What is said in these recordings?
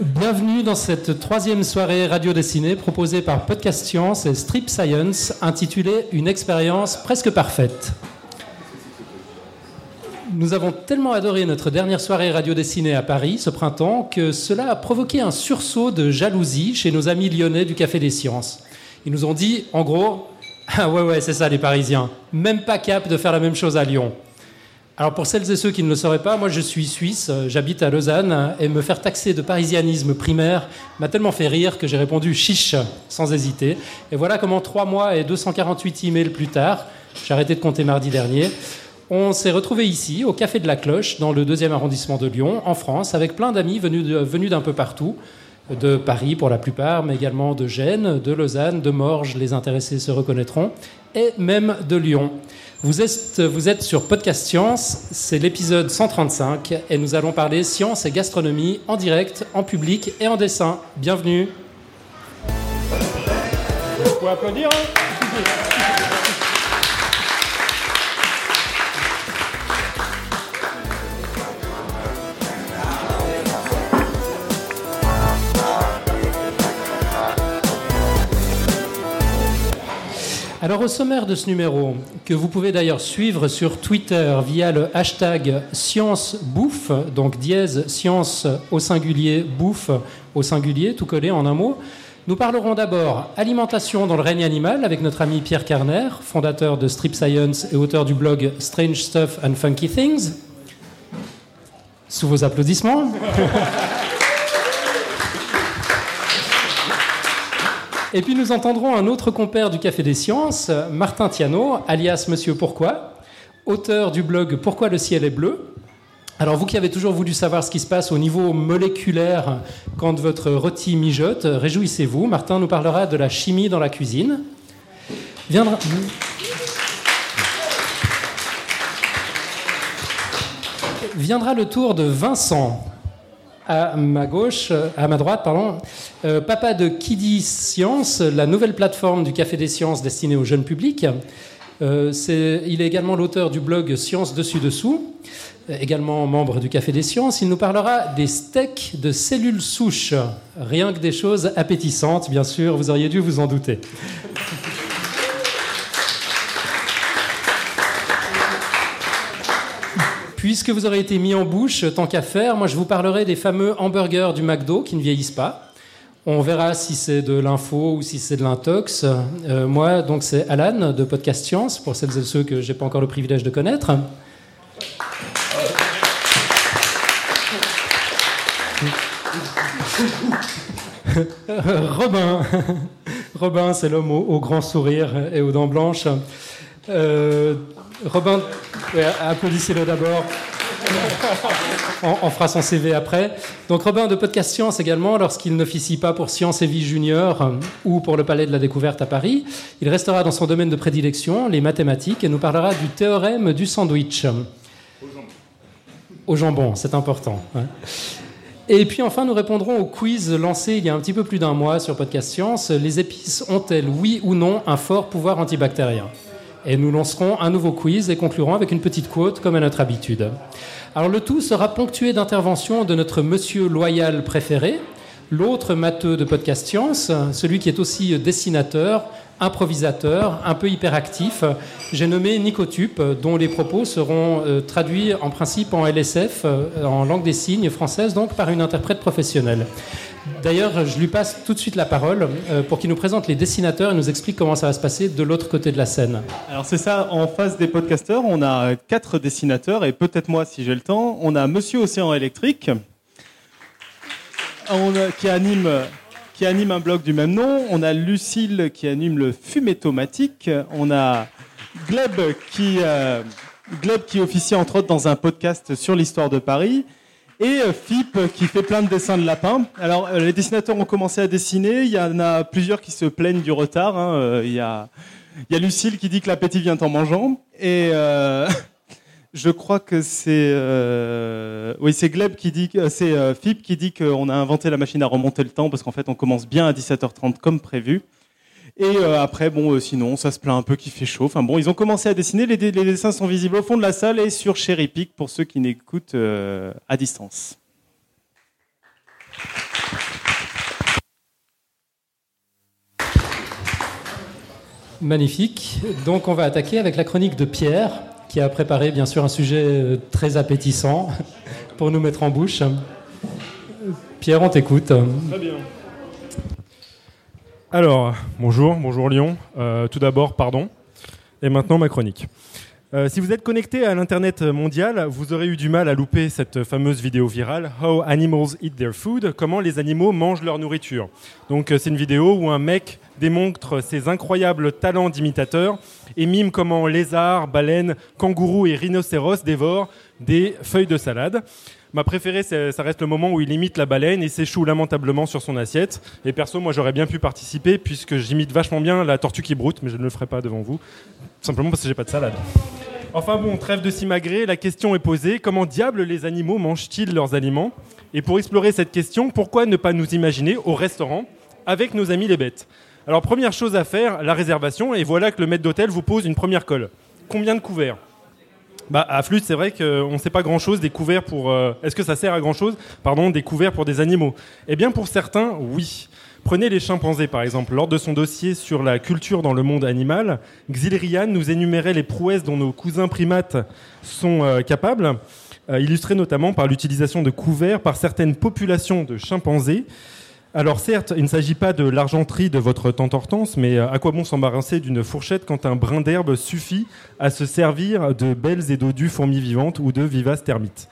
Bienvenue dans cette troisième soirée radio dessinée proposée par Podcast Science et Strip Science intitulée Une expérience presque parfaite. Nous avons tellement adoré notre dernière soirée radio dessinée à Paris ce printemps que cela a provoqué un sursaut de jalousie chez nos amis lyonnais du Café des Sciences. Ils nous ont dit, en gros, ah ouais ouais c'est ça les Parisiens, même pas cap de faire la même chose à Lyon. Alors pour celles et ceux qui ne le sauraient pas, moi je suis suisse, j'habite à Lausanne et me faire taxer de parisianisme primaire m'a tellement fait rire que j'ai répondu chiche sans hésiter. Et voilà comment trois mois et 248 emails plus tard, j'ai arrêté de compter mardi dernier, on s'est retrouvé ici, au Café de la Cloche, dans le deuxième arrondissement de Lyon, en France, avec plein d'amis venus, venus d'un peu partout, de Paris pour la plupart, mais également de Gênes, de Lausanne, de Morges, les intéressés se reconnaîtront, et même de Lyon. Vous êtes, vous êtes sur Podcast Science, c'est l'épisode 135, et nous allons parler science et gastronomie en direct, en public et en dessin. Bienvenue. Vous pouvez applaudir. Hein Alors au sommaire de ce numéro, que vous pouvez d'ailleurs suivre sur Twitter via le hashtag ScienceBouffe, donc dièse science au singulier, bouffe au singulier, tout collé en un mot, nous parlerons d'abord alimentation dans le règne animal avec notre ami Pierre Carner, fondateur de Strip Science et auteur du blog Strange Stuff and Funky Things. Sous vos applaudissements. Et puis nous entendrons un autre compère du Café des Sciences, Martin Tiano, alias Monsieur Pourquoi, auteur du blog Pourquoi le ciel est bleu. Alors vous qui avez toujours voulu savoir ce qui se passe au niveau moléculaire quand votre rôti mijote, réjouissez-vous. Martin nous parlera de la chimie dans la cuisine. Viendra... Viendra le tour de Vincent, à ma gauche, à ma droite, pardon, euh, papa de Kiddy Science, la nouvelle plateforme du Café des Sciences destinée au jeune public. Euh, il est également l'auteur du blog Science Dessus Dessous, également membre du Café des Sciences. Il nous parlera des steaks de cellules souches. Rien que des choses appétissantes, bien sûr, vous auriez dû vous en douter. Puisque vous aurez été mis en bouche, tant qu'à faire, moi je vous parlerai des fameux hamburgers du McDo qui ne vieillissent pas. On verra si c'est de l'info ou si c'est de l'intox. Euh, moi, donc, c'est Alan de Podcast Science, pour celles et ceux que j'ai pas encore le privilège de connaître. Robin, Robin, c'est l'homme au, grand sourire et aux dents blanches. Euh, Robin, applaudissez-le d'abord. on, fera son CV après. Donc Robin de Podcast Science également, lorsqu'il n'officie pas pour Science et Vie Junior euh, ou pour le Palais de la Découverte à Paris, il restera dans son domaine de prédilection, les mathématiques, et nous parlera du théorème du sandwich. Au jambon. Au jambon, c'est important. Et puis enfin, nous répondrons au quiz lancé il y a un petit peu plus d'un mois sur Podcast Science. Les épices ont-elles, oui ou non, un fort pouvoir antibactérien? Et nous lancerons un nouveau quiz et conclurons avec une petite quote comme à notre habitude. Alors le tout sera ponctué d'interventions de notre monsieur loyal préféré, l'autre matheux de Podcast Science, celui qui est aussi dessinateur, improvisateur, un peu hyperactif. J'ai nommé Nicotup, dont les propos seront euh, traduits en principe en LSF, euh, en langue des signes française, donc par une interprète professionnelle. D'ailleurs, je lui passe tout de suite la parole euh, pour qu'il nous présente les dessinateurs et nous explique comment ça va se passer de l'autre côté de la scène. Alors c'est ça, en face des podcasteurs, on a quatre dessinateurs et peut-être moi si j'ai le temps. On a Monsieur Océan Électrique, qui anime un blog du même nom. On a Lucille qui anime le Fumétomatique. On a Gleb qui, euh, Gleb qui officie entre autres dans un podcast sur l'histoire de Paris et euh, Fip qui fait plein de dessins de lapins. Alors euh, les dessinateurs ont commencé à dessiner, il y en a plusieurs qui se plaignent du retard. Hein. Euh, il, y a, il Lucille qui dit que l'appétit vient en mangeant et je crois que c'est oui c'est Gleb qui dit c'est Fip qui dit qu'on a inventé la machine à remonter le temps parce qu'en fait on commence bien à 17h30 comme prévu. Et après, bon, sinon, ça se plaint un peu qu'il fait chaud. Enfin bon, ils ont commencé à dessiner. Les, les, dessins sont visibles au fond de la salle et sur Cherry Pick pour ceux qui n'écoutent à distance. Magnifique. Donc on va attaquer avec la chronique de Pierre, qui a préparé bien sûr un sujet euh, très appétissant pour nous mettre en bouche. Pierre, on t'écoute. Très bien. Alors, bonjour, bonjour Lyon. Euh, tout d'abord, pardon. Et maintenant ma chronique. Euh, si vous êtes connecté à l'Internet mondial, vous aurez eu du mal à louper cette fameuse vidéo virale How Animals Eat Their Food, comment les animaux mangent leur nourriture. Donc euh, c'est une vidéo où un mec démontre ses incroyables talents d'imitateur et mime comment lézards, baleines, kangourous et rhinocéros dévorent des feuilles de salade. Ma préférée, ça reste le moment où il imite la baleine et s'échoue lamentablement sur son assiette. Et perso, moi, j'aurais bien pu participer puisque j'imite vachement bien la tortue qui broute, mais je ne le ferai pas devant vous, simplement parce que j'ai pas de salade. Enfin bon, trêve de simagrée, la question est posée comment diable les animaux mangent-ils leurs aliments? Et pour explorer cette question, pourquoi ne pas nous imaginer au restaurant avec nos amis les bêtes? Alors première chose à faire, la réservation, et voilà que le maître d'hôtel vous pose une première colle. Combien de couverts? Bah, à Flûte, c'est vrai qu'on ne sait pas grand-chose des couverts pour... Euh, est-ce que ça sert à grand-chose Pardon, des couverts pour des animaux? Eh bien, pour certains, oui. Prenez les chimpanzés, par exemple. Lors de son dossier sur la culture dans le monde animal, Xilrian nous énumérait les prouesses dont nos cousins primates sont euh, capables, euh, illustrées notamment par l'utilisation de couverts par certaines populations de chimpanzés. Alors certes, il ne s'agit pas de l'argenterie de votre tante Hortense, mais euh, à quoi bon s'embarrasser d'une fourchette quand un brin d'herbe suffit à se servir de belles et dodues fourmis vivantes ou de vivaces termites?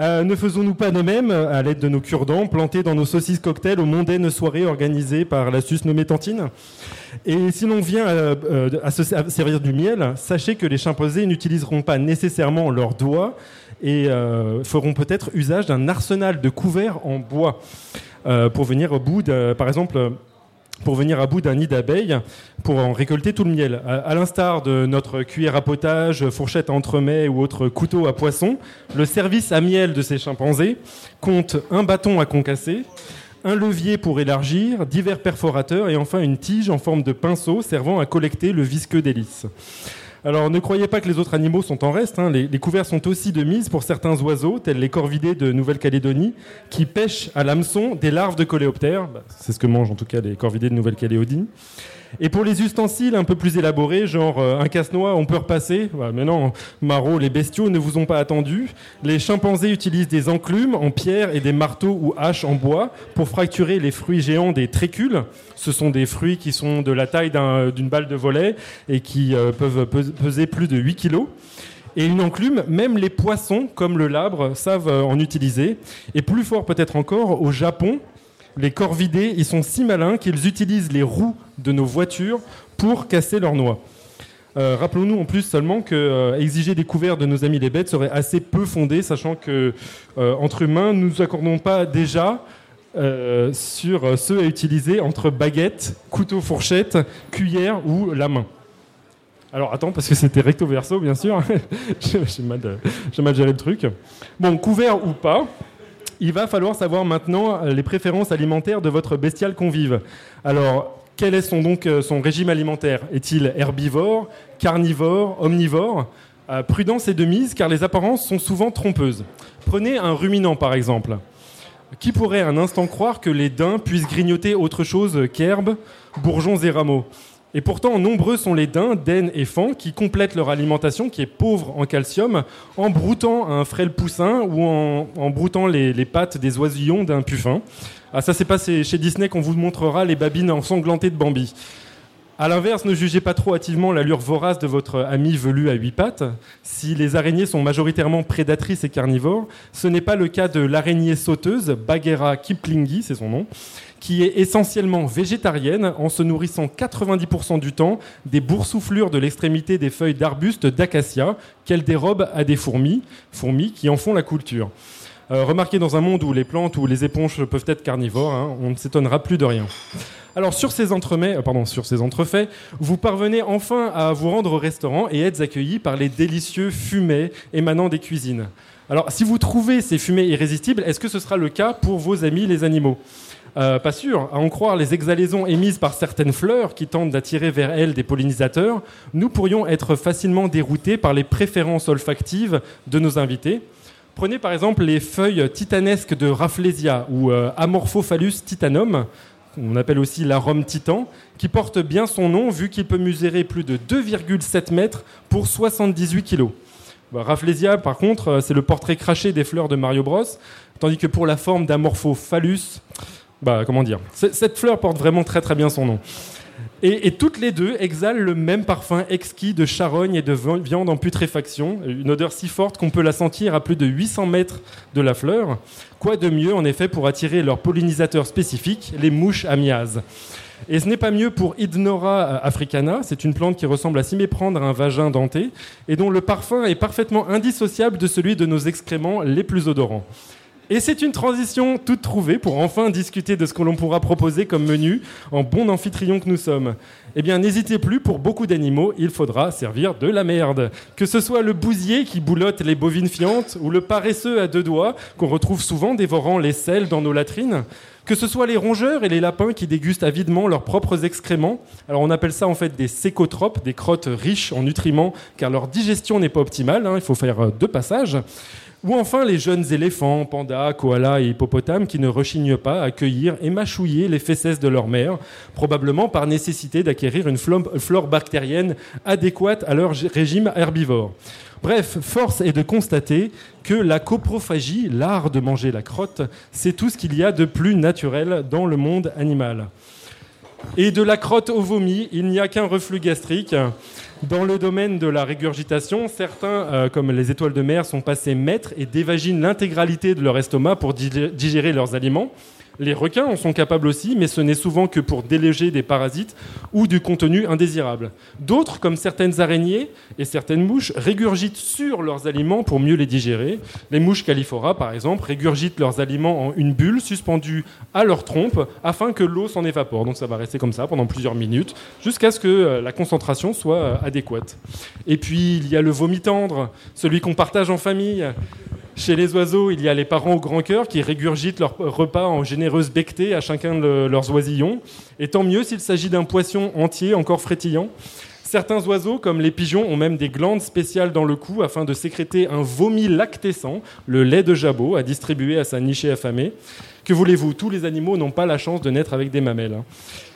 Euh, ne faisons-nous pas de même, à l'aide de nos cure-dents, plantés dans nos saucisses cocktails aux mondaines soirées organisées par la sus nommée Tantine? Et si l'on vient euh, à, se servir du miel, sachez que les chimpanzés n'utiliseront pas nécessairement leurs doigts et feront peut-être usage d'un arsenal de couverts en bois. Euh, pour venir au bout, par exemple, pour venir à bout d'un nid d'abeilles pour en récolter tout le miel. À, l'instar de notre cuillère à potage, fourchette à entremets ou autre couteau à poisson, le service à miel de ces chimpanzés compte un bâton à concasser, un levier pour élargir, divers perforateurs et enfin une tige en forme de pinceau servant à collecter le visqueux délice. Alors ne croyez pas que les autres animaux sont en reste. Hein. Les, couverts sont aussi de mise pour certains oiseaux, tels les corvidés de Nouvelle-Calédonie, qui pêchent à l'hameçon des larves de coléoptères. Bah, c'est ce que mangent en tout cas les corvidés de Nouvelle-Calédonie. Et pour les ustensiles un peu plus élaborés, genre euh, un casse-noix, on peut repasser. mais non, Marot, les bestiaux ne vous ont pas attendu. Les chimpanzés utilisent des enclumes en pierre et des marteaux ou haches en bois pour fracturer les fruits géants des trécules. Ce sont des fruits qui sont de la taille d'une balle de volet et qui euh, peuvent peser plus de 8 kilos. Et une enclume, même les poissons, comme le labre, savent euh, en utiliser. Et plus fort peut-être encore, au Japon, les corvidés, ils sont si malins qu'ils utilisent les roues de nos voitures pour casser leurs noix. Euh, rappelons-nous en plus seulement que euh, exiger des couverts de nos amis les bêtes serait assez peu fondé, sachant que euh, entre humains, nous nous accordons pas déjà sur ceux à utiliser entre baguette, couteau, fourchette, cuillère ou la main. Alors attends, parce que c'était recto verso, bien sûr. J'ai mal, mal, géré le truc. Bon, couvert ou pas, il va falloir savoir maintenant les préférences alimentaires de votre bestial convive. Alors, quel est son, donc euh, son régime alimentaire? Est-il herbivore, carnivore, omnivore? Euh, Prudence est de mise car les apparences sont souvent trompeuses. Prenez un ruminant par exemple. Qui pourrait un instant croire que les daims puissent grignoter autre chose qu'herbes, bourgeons et rameaux? Et pourtant, nombreux sont les daims, daines et fans qui complètent leur alimentation, qui est pauvre en calcium, en broutant un frêle poussin ou en, broutant les, pattes des oisillons d'un puffin. Ah, ça, c'est pas chez Disney qu'on vous montrera les babines ensanglantées de Bambi. A l'inverse, ne jugez pas trop hâtivement l'allure vorace de votre ami velu à huit pattes. Si les araignées sont majoritairement prédatrices et carnivores, ce n'est pas le cas de l'araignée sauteuse, Bagheera kiplingi, c'est son nom, qui est essentiellement végétarienne en se nourrissant 90% du temps des boursouflures de l'extrémité des feuilles d'arbustes d'acacia qu'elle dérobe à des fourmis, fourmis qui en font la culture. Euh, remarquez dans un monde où les plantes ou les éponges peuvent être carnivores, hein, on ne s'étonnera plus de rien. Alors sur ces entremets, euh, pardon, sur ces entrefaits, vous parvenez enfin à vous rendre au restaurant et êtes accueillis par les délicieux fumets émanant des cuisines. Alors si vous trouvez ces fumées irrésistibles, est-ce que ce sera le cas pour vos amis les animaux? Euh, Pas sûr. À en croire les exhalaisons émises par certaines fleurs qui tentent d'attirer vers elles des pollinisateurs, nous pourrions être facilement déroutés par les préférences olfactives de nos invités. Prenez par exemple les feuilles titanesques de Rafflesia ou euh, Amorphophallus titanum, on appelle aussi l'arôme titan, qui porte bien son nom vu qu'il peut mesurer plus de 2,7 mètres pour 78 kilos. Bah, par contre, euh, c'est le portrait craché des fleurs de Mario Bros, tandis que pour la forme d'Amorphophallus, bah, comment dire, cette fleur porte vraiment très très bien son nom. Et, toutes les deux exhalent le même parfum exquis de charogne et de viande en putréfaction, une odeur si forte qu'on peut la sentir à plus de 800 mètres de la fleur. Quoi de mieux en effet pour attirer leur pollinisateur spécifique, les mouches amiases? Et ce n'est pas mieux pour Idnora africana, c'est une plante qui ressemble à s'y méprendre à un vagin denté, et dont le parfum est parfaitement indissociable de celui de nos excréments les plus odorants. Et c'est une transition toute trouvée pour enfin discuter de ce que l'on pourra proposer comme menu en bon amphitryon que nous sommes. Eh bien, n'hésitez plus, pour beaucoup d'animaux, il faudra servir de la merde. Que ce soit le bousier qui boulotte les bovines fiantes ou le paresseux à deux doigts qu'on retrouve souvent dévorant les selles dans nos latrines. Que ce soit les rongeurs et les lapins qui dégustent avidement leurs propres excréments. Alors on appelle ça en fait des sécotropes, des crottes riches en nutriments, car leur digestion n'est pas optimale, hein, il faut faire euh, deux passages. Ou enfin les jeunes éléphants, pandas, koalas et hippopotames qui ne rechignent pas à cueillir et mâchouiller les fesses de leur mère, probablement par nécessité d'acquérir une flore bactérienne adéquate à leur régime herbivore. Bref, force est de constater que la coprophagie, l'art de manger la crotte, c'est tout ce qu'il y a de plus naturel dans le monde animal. Et de la crotte au vomi, il n'y a qu'un reflux gastrique. Dans le domaine de la régurgitation, certains, euh, comme les étoiles de mer, sont passés maîtres et dévaginent l'intégralité de leur estomac pour digérer leurs aliments. Les requins en sont capables aussi, mais ce n'est souvent que pour déléger des parasites ou du contenu indésirable. D'autres, comme certaines araignées et certaines mouches, régurgitent sur leurs aliments pour mieux les digérer. Les mouches califora, par exemple, régurgitent leurs aliments en une bulle suspendue à leur trompe afin que l'eau s'en évapore. Donc ça va rester comme ça pendant plusieurs minutes jusqu'à ce que euh, la concentration soit euh, adéquate. Et puis il y a le vomi tendre, celui qu'on partage en famille. Chez les oiseaux, il y a les parents au grand cœur qui régurgitent leur repas en généreuses bectées à chacun de leurs oisillons. Et tant mieux s'il s'agit d'un poisson entier, encore frétillant. Certains oiseaux, comme les pigeons, ont même des glandes spéciales dans le cou afin de sécréter un vomi lactescent, le lait de jabot, à distribuer à sa nichée affamée. Que voulez-vous? Tous les animaux n'ont pas la chance de naître avec des mamelles.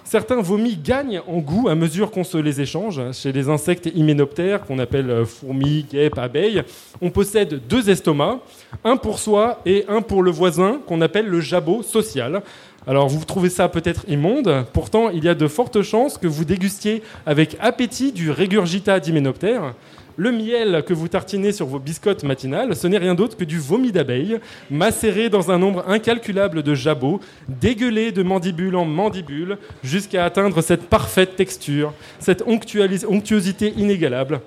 Certains vomis gagnent en goût à mesure qu'on se les échange. Chez les insectes hyménoptères, qu'on appelle euh, fourmis, guêpes, abeilles, on possède deux estomacs, un pour soi et un pour le voisin, qu'on appelle le jabot social. Alors vous trouvez ça peut-être immonde, pourtant il y a de fortes chances que vous dégustiez avec appétit du régurgitat d'hyménoptère. Le miel que vous tartinez sur vos biscottes matinales, ce n'est rien d'autre que du vomi d'abeille, macéré dans un nombre incalculable de jabots, dégueulé de mandibule en mandibule, jusqu'à atteindre cette parfaite texture, cette onctuosité inégalable.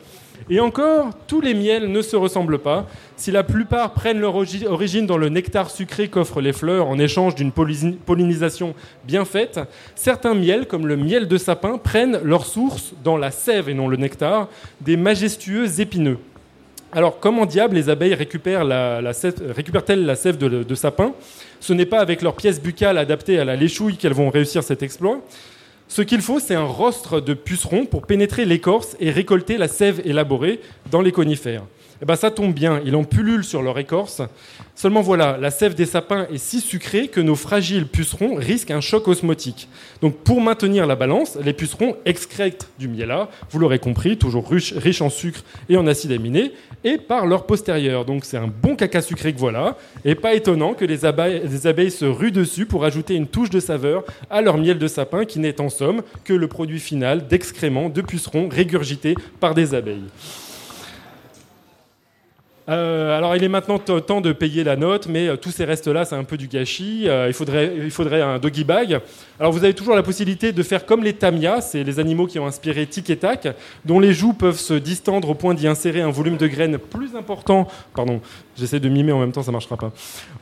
Et encore, tous les miels ne se ressemblent pas. Si la plupart prennent leur origine dans le nectar sucré qu'offrent les fleurs en échange d'une pollinisation bien faite, certains miels, comme le miel de sapin, prennent leur source dans la sève et non le nectar des majestueux épineux. Alors, comment diable les abeilles récupèrent-elles la, sève de, de sapin? Ce n'est pas avec leurs pièces buccales adaptées à la léchouille qu'elles vont réussir cet exploit. Ce qu'il faut, c'est un rostre de pucerons pour pénétrer l'écorce et récolter la sève élaborée dans les conifères. Eh ben, ça tombe bien, il en pullule sur leur écorce. Seulement voilà, la sève des sapins est si sucrée que nos fragiles pucerons risquent un choc osmotique. Donc pour maintenir la balance, les pucerons excrètent du miel vous l'aurez compris, toujours riche, en sucre et en acides aminés, et par leur postérieur. Donc c'est un bon caca sucré que voilà, et pas étonnant que les abeilles, les abeilles se ruent dessus pour ajouter une touche de saveur à leur miel de sapin qui n'est en somme que le produit final d'excréments de pucerons régurgités par des abeilles. Euh, alors, il est maintenant temps de payer la note, mais euh, tous ces restes-là, c'est un peu du gâchis. Euh, il, faudrait, il faudrait un doggy bag. Alors, vous avez toujours la possibilité de faire comme les tamias, c'est les animaux qui ont inspiré Tic et Tac, dont les joues peuvent se distendre au point d'y insérer un volume de graines plus important. Pardon, j'essaie de mimer en même temps, ça marchera pas.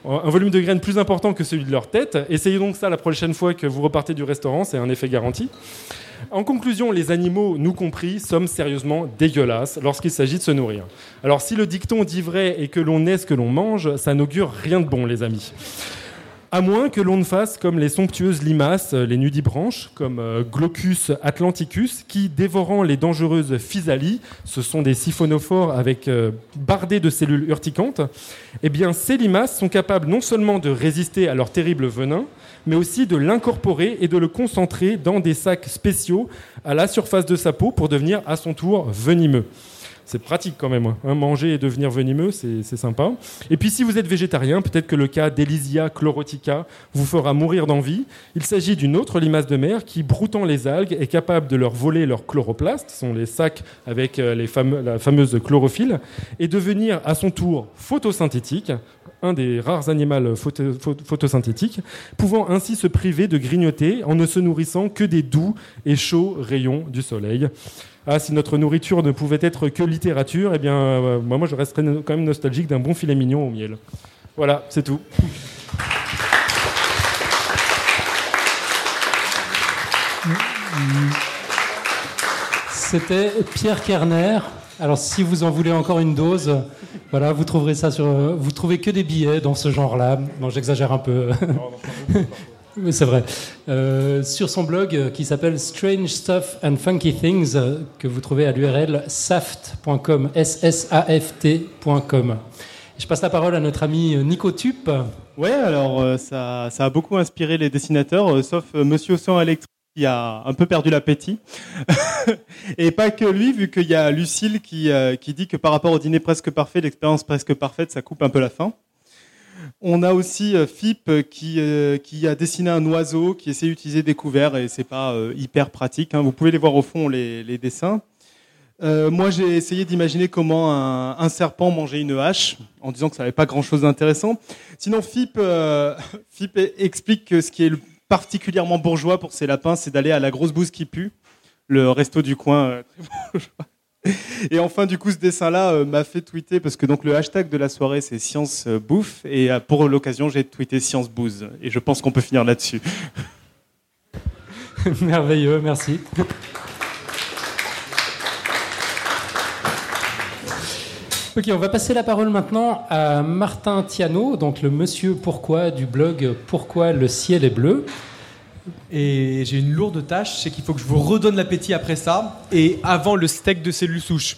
Un volume de graines plus important que celui de leur tête. Essayez donc ça la prochaine fois que vous repartez du restaurant, c'est un effet garanti. En conclusion, les animaux, nous compris, sommes sérieusement dégueulasses lorsqu'il s'agit de se nourrir. Alors si le dicton dit vrai et que l'on est ce que l'on mange, ça n'augure rien de bon, les amis. À moins que l'on ne fasse comme les somptueuses limaces, euh, les nudibranches, comme euh, Glaucus atlanticus, qui, dévorant les dangereuses physalies, ce sont des siphonophores avec euh, bardés de cellules urticantes, eh ces limaces sont capables non seulement de résister à leur terrible venin, mais aussi de l'incorporer et de le concentrer dans des sacs spéciaux à la surface de sa peau pour devenir à son tour venimeux. C'est pratique quand même. Hein. Manger et devenir venimeux, c'est sympa. Et puis si vous êtes végétarien, peut-être que le cas d'Elysia chlorotica vous fera mourir d'envie. Il s'agit d'une autre limace de mer qui, broutant les algues, est capable de leur voler leur chloroplastes, ce sont les sacs avec euh, les la fameuse chlorophylle, et devenir à son tour photosynthétique, un des rares animaux photosynthétiques, pouvant ainsi se priver de grignoter en ne se nourrissant que des doux et chauds rayons du soleil. Ah, si notre nourriture ne pouvait être que littérature, eh bien, euh, moi, je resterais quand même nostalgique d'un bon filet mignon au miel. Voilà, c'est tout. C'était Pierre Kerner. Alors, si vous en voulez encore une dose, voilà, vous trouverez ça sur. Vous trouvez que des billets dans ce genre-là. Non, j'exagère un peu. Oui, c'est vrai. Euh, sur son blog euh, qui s'appelle Strange Stuff and Funky Things, euh, que vous trouvez à l'URL saft.com, S-S-A-F-T.com. Je passe la parole à notre ami Nico Tup. Ouais, alors ça, a beaucoup inspiré les dessinateurs, sauf Monsieur Sang électrique qui a un peu perdu l'appétit. Et pas que lui, vu qu'il y a Lucille qui, qui dit que par rapport au dîner presque parfait, l'expérience presque parfaite, ça coupe un peu la faim. On a aussi euh, FIP euh, euh, qui, a dessiné un oiseau qui essaie d'utiliser des couverts et c'est pas hyper pratique. Hein. Vous pouvez les voir au fond, les, dessins. moi, j'ai essayé d'imaginer comment un, serpent mangeait une hache, en disant que ça n'avait pas grand-chose d'intéressant. Sinon, FIP, explique que ce qui est particulièrement bourgeois pour ces lapins, c'est d'aller à la grosse bouse qui pue, le resto du coin. très bourgeois. Et enfin, du coup, ce dessin-là euh, m'a fait tweeter parce que donc le hashtag de la soirée c'est science euh, bouffe et euh, pour l'occasion j'ai tweeté science bouse et je pense qu'on peut finir là-dessus. Merveilleux, merci. Ok, on va passer la parole maintenant à Martin Tiano, donc le monsieur pourquoi du blog Pourquoi le ciel est bleu. Et j'ai une lourde tâche, c'est qu'il faut que je vous redonne l'appétit après ça, et avant le steak de cellules souches.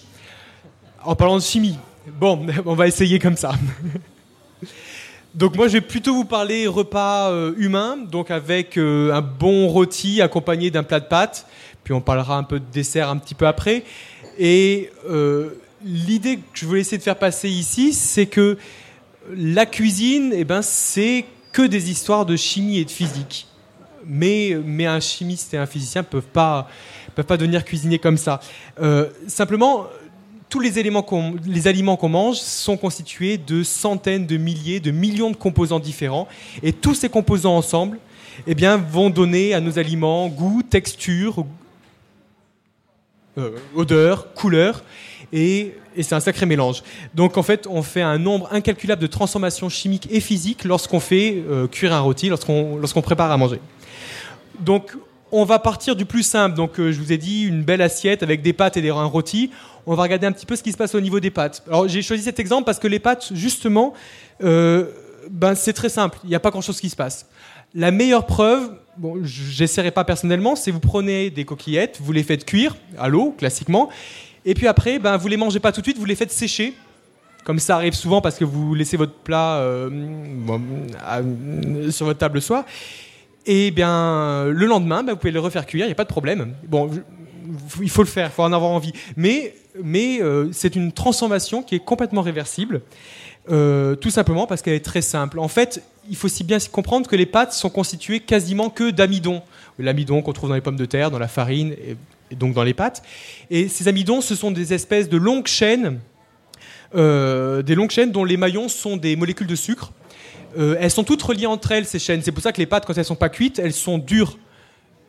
En parlant de chimie. Bon, on va essayer comme ça. Donc moi, je vais plutôt vous parler repas euh, humain, donc avec euh, un bon rôti accompagné d'un plat de pâtes. Puis on parlera un peu de dessert un petit peu après. Et euh, l'idée que je voulais essayer de faire passer ici, c'est que la cuisine, eh ben, c'est que des histoires de chimie et de physique mais, un chimiste et un physicien ne peuvent pas, peuvent pas devenir cuisiniers comme ça. Euh, simplement, tous les, éléments les aliments qu'on mange sont constitués de centaines de milliers, de millions de composants différents, et tous ces composants ensemble eh bien, vont donner à nos aliments goût, texture, euh, odeur, couleur, et, c'est un sacré mélange. Donc en fait, on fait un nombre incalculable de transformations chimiques et physiques lorsqu'on fait euh, cuire un rôti, lorsqu'on prépare à manger. Donc, on va partir du plus simple. Donc, euh, je vous ai dit une belle assiette avec des pâtes et des, un rôti. On va regarder un petit peu ce qui se passe au niveau des pâtes. Alors, j'ai choisi cet exemple parce que les pâtes, justement, euh, ben, c'est très simple. Il n'y a pas grand-chose qui se passe. La meilleure preuve, bon, j'essaierai pas personnellement, c'est vous prenez des coquillettes, vous les faites cuire à l'eau, classiquement, et puis après, ben, vous les mangez pas tout de suite, vous les faites sécher comme ça arrive souvent parce que vous laissez votre plat euh, sur votre table le soir. Et bien, le lendemain, bah, vous pouvez le refaire cuire, il n'y a pas de problème. Bon, il faut le faire, il faut en avoir envie. Mais, euh, c'est une transformation qui est complètement réversible, euh, tout simplement parce qu'elle est très simple. En fait, il faut aussi bien comprendre que les pâtes sont constituées quasiment que d'amidon. L'amidon qu'on trouve dans les pommes de terre, dans la farine et, donc dans les pâtes. Et ces amidons, ce sont des espèces de longues chaînes, euh, des longues chaînes dont les maillons sont des molécules de sucre. Euh, elles sont toutes reliées entre elles, ces chaînes. C'est pour ça que les pâtes, quand elles sont pas cuites, elles sont dures.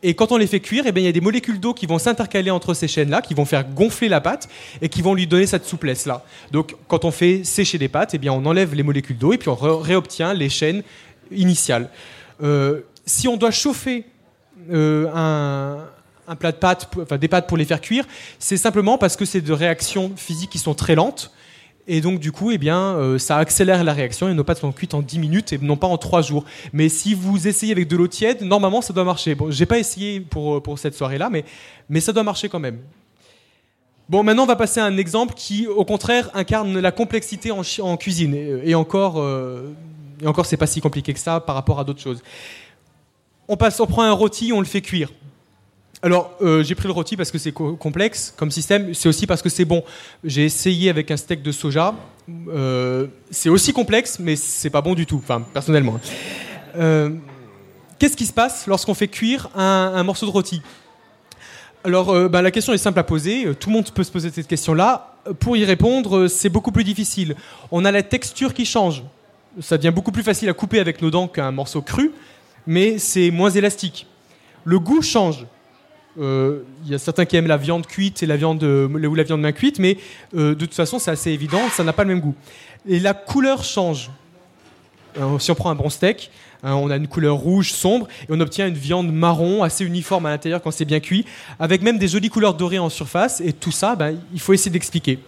Et quand on les fait cuire, eh bien, il y a des molécules d'eau qui vont s'intercaler entre ces chaînes-là, qui vont faire gonfler la pâte et qui vont lui donner cette souplesse-là. Donc, quand on fait sécher des pâtes, eh bien, on enlève les molécules d'eau et puis on réobtient les chaînes initiales. Euh, si on doit chauffer euh, un, plat de pâtes, enfin des pâtes pour les faire cuire, c'est simplement parce que c'est de réactions physiques qui sont très lentes Et donc, du coup, eh bien, euh, ça accélère la réaction et nos pâtes sont cuites en 10 minutes et non pas en 3 jours. Mais si vous essayez avec de l'eau tiède, normalement, ça doit marcher. Bon, j'ai pas essayé pour, euh, pour cette soirée-là, mais, mais ça doit marcher quand même. Bon, maintenant, on va passer à un exemple qui, au contraire, incarne la complexité en, en cuisine. Et, encore, euh, et encore, c'est pas si compliqué que ça par rapport à d'autres choses. On, passe, on prend un rôti, on le fait cuire. Alors, euh, j'ai pris le rôti parce que c'est complexe comme système. C'est aussi parce que c'est bon. J'ai essayé avec un steak de soja. Euh, c'est aussi complexe, mais c'est pas bon du tout. Enfin, personnellement. Euh, qu'est-ce qui se passe lorsqu'on fait cuire un, morceau de rôti? Alors, ben, la question est simple à poser. Tout le monde peut se poser cette question-là. Pour y répondre, c'est beaucoup plus difficile. On a la texture qui change. Ça devient beaucoup plus facile à couper avec nos dents qu'un morceau cru, mais c'est moins élastique. Le goût change il euh, y a certains qui aiment la viande cuite et la viande euh, ou la viande main cuite, mais euh, de toute façon, c'est assez évident, ça n'a pas le même goût. Et la couleur change. si on prend un bon steak, hein, on a une couleur rouge sombre et on obtient une viande marron assez uniforme à l'intérieur quand c'est bien cuit, avec même des jolies couleurs dorées en surface. Et tout ça, ben, il faut essayer d'expliquer.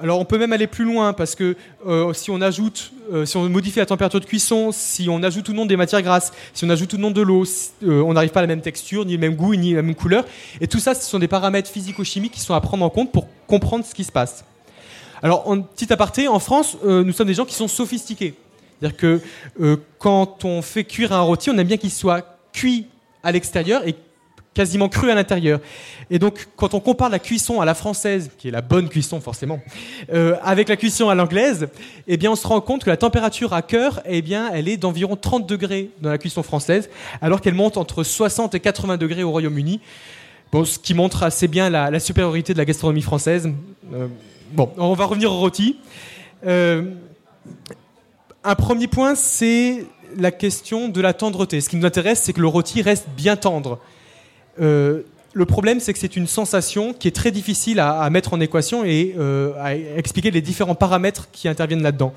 Alors on peut même aller plus loin parce que euh, si on ajoute, euh, si on modifie la température de cuisson, si on ajoute ou non des matières grasses, si on ajoute ou non de l'eau, euh, on n'arrive pas à la même texture, ni le même goût, ni la même couleur. Et tout ça, ce sont des paramètres physico-chimiques qui sont à prendre en compte pour comprendre ce qui se passe. Alors, en petit aparté, en France, nous sommes des gens qui sont sophistiqués. C'est-à-dire que quand on fait cuire un rôti, on aime bien qu'il soit cuit à l'extérieur et quasiment cru à l'intérieur. Et donc, quand on compare la cuisson à la française, qui est la bonne cuisson forcément, euh, avec la cuisson à l'anglaise, eh bien, on se rend compte que la température à cœur, eh bien, elle est d'environ 30 degrés dans la cuisson française, alors qu'elle monte entre 60 et 80 degrés au Royaume-Uni. Bon, ce qui montre assez bien la, supériorité de la gastronomie française. Euh, bon, on va revenir au rôti. Euh, un premier point, c'est la question de la tendreté. Ce qui nous intéresse, c'est que le rôti reste bien tendre. Euh, le problème, c'est que c'est une sensation qui est très difficile à, mettre en équation et euh, à expliquer les différents paramètres qui interviennent là-dedans.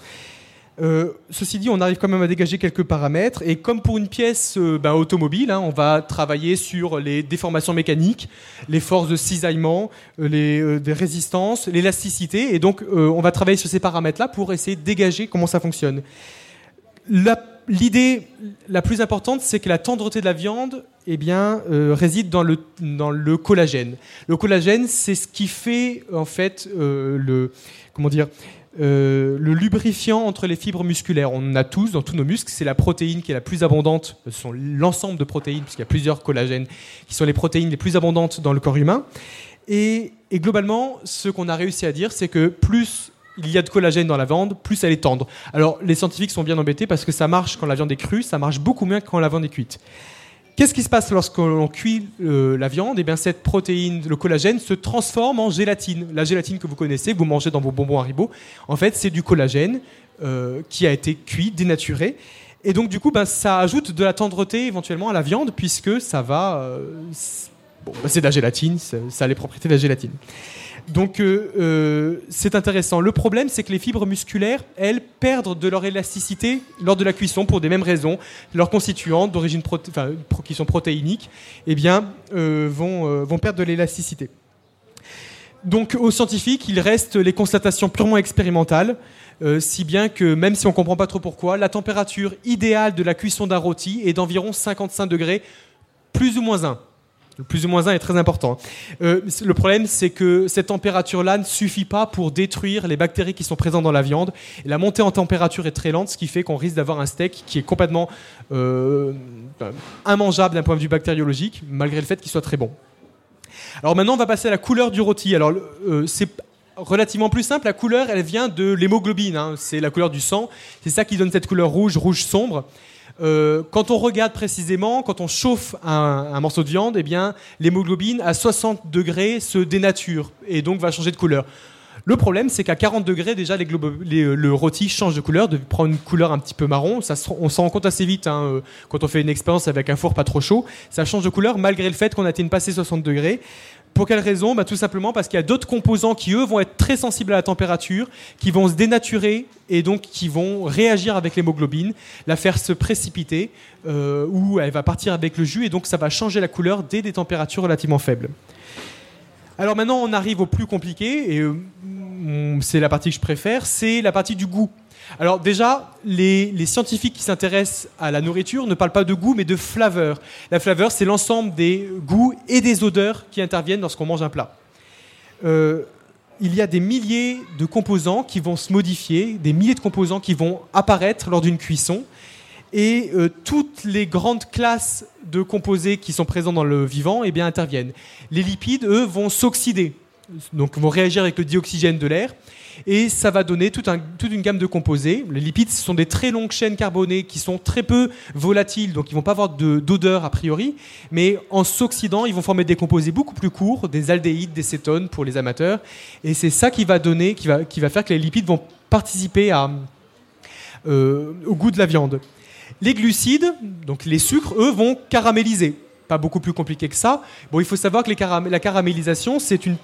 Euh, ceci dit, on arrive quand même à dégager quelques paramètres et comme pour une pièce ben, automobile, hein, on va travailler sur les déformations mécaniques, les forces de cisaillement, les résistances, l'élasticité et donc on va travailler sur ces paramètres-là pour essayer de dégager comment ça fonctionne. L'idée la plus importante, c'est que la tendreté de la viande eh bien, euh, réside dans le, dans le collagène. Le collagène, c'est ce qui fait en fait euh, le, comment dire, euh, le lubrifiant entre les fibres musculaires. On en a tous dans tous nos muscles. C'est la protéine qui est la plus abondante. Ce sont l'ensemble de protéines, puisqu'il y a plusieurs collagènes, qui sont les protéines les plus abondantes dans le corps humain. Et, et globalement, ce qu'on a réussi à dire, c'est que plus il y a de collagène dans la viande, plus elle est tendre. Alors les scientifiques sont bien embêtés parce que ça marche quand la viande est crue, ça marche beaucoup mieux quand la viande est cuite. Qu'est-ce qui se passe lorsqu'on cuit euh, la viande? Eh bien, cette protéine, le collagène, se transforme en gélatine. La gélatine que vous connaissez, que vous mangez dans vos bonbons Haribo, en fait, c'est du collagène euh, qui a été cuit, dénaturé. Et donc, du coup, ben, ça ajoute de la tendreté éventuellement à la viande, puisque ça va. Euh, bon, ben, c'est de la gélatine, ça a les propriétés de la gélatine. Donc euh, euh, c'est intéressant. Le problème, c'est que les fibres musculaires, elles, perdent de leur élasticité lors de la cuisson pour des mêmes raisons. Leurs constituants d'origine qui sont protéiniques, eh euh, vont, vont perdre de l'élasticité. Donc aux scientifiques, il reste les constatations purement expérimentales, si bien que même si on ne comprend pas trop pourquoi, la température idéale de la cuisson d'un rôti est d'environ 55 degrés, plus ou moins 1. Plus ou moins 1 est très important. Euh, le problème, c'est que cette température-là ne suffit pas pour détruire les bactéries qui sont présentes dans la viande. La montée en température est très lente, ce qui fait qu'on risque d'avoir un steak qui est complètement euh, immangeable d'un point de vue bactériologique, malgré le fait qu'il soit très bon. Alors maintenant, on va passer à la couleur du rôti. Alors, euh, c'est relativement plus simple. La couleur, elle vient de l'hémoglobine. Hein. C'est la couleur du sang. C'est ça qui donne cette couleur rouge, rouge sombre. Euh, quand on regarde précisément, quand on chauffe un, morceau de viande, eh bien, l'hémoglobine à 60 degrés se dénature et donc va changer de couleur. Le problème, c'est qu'à 40 degrés, déjà, le rôti change de couleur, de prendre une couleur un petit peu marron. on s'en rend compte assez vite hein, euh, quand on fait une expérience avec un four pas trop chaud. Ça change de couleur malgré le fait qu'on atteigne passé 60 degrés. Pour quelle raison bah, Tout simplement parce qu'il y a d'autres composants qui, eux, vont être très sensibles à la température, qui vont se dénaturer et donc qui vont réagir avec l'hémoglobine, la faire se précipiter, euh, ou elle va partir avec le jus et donc ça va changer la couleur dès des températures relativement faibles. Alors maintenant, on arrive au plus compliqué, et euh, c'est la partie que je préfère, c'est la partie du goût. Alors déjà, les, scientifiques qui s'intéressent à la nourriture ne parlent pas de goût, mais de flaveur. La flaveur, c'est l'ensemble des goûts et des odeurs qui interviennent lorsqu'on mange un plat. Euh, il y a des milliers de composants qui vont se modifier, des milliers de composants qui vont apparaître lors d'une cuisson. Et euh, toutes les grandes classes de composés qui sont présents dans le vivant eh bien, interviennent. Les lipides, eux, vont s'oxyder, donc vont réagir avec le dioxygène de l'air et ça va donner toute une gamme de composés. Les lipides, ce sont des très longues chaînes carbonées qui sont très peu volatiles, donc ils vont pas avoir d'odeur a priori, mais en s'oxydant, ils vont former des composés beaucoup plus courts, des aldéhydes, des cétones pour les amateurs, et c'est ça qui va donner, qui va, qui va faire que les lipides vont participer euh, au goût de la viande. Les glucides, donc les sucres, eux, vont caraméliser. Pas beaucoup plus compliqué que ça. Bon, il faut savoir que la caramélisation, c'est une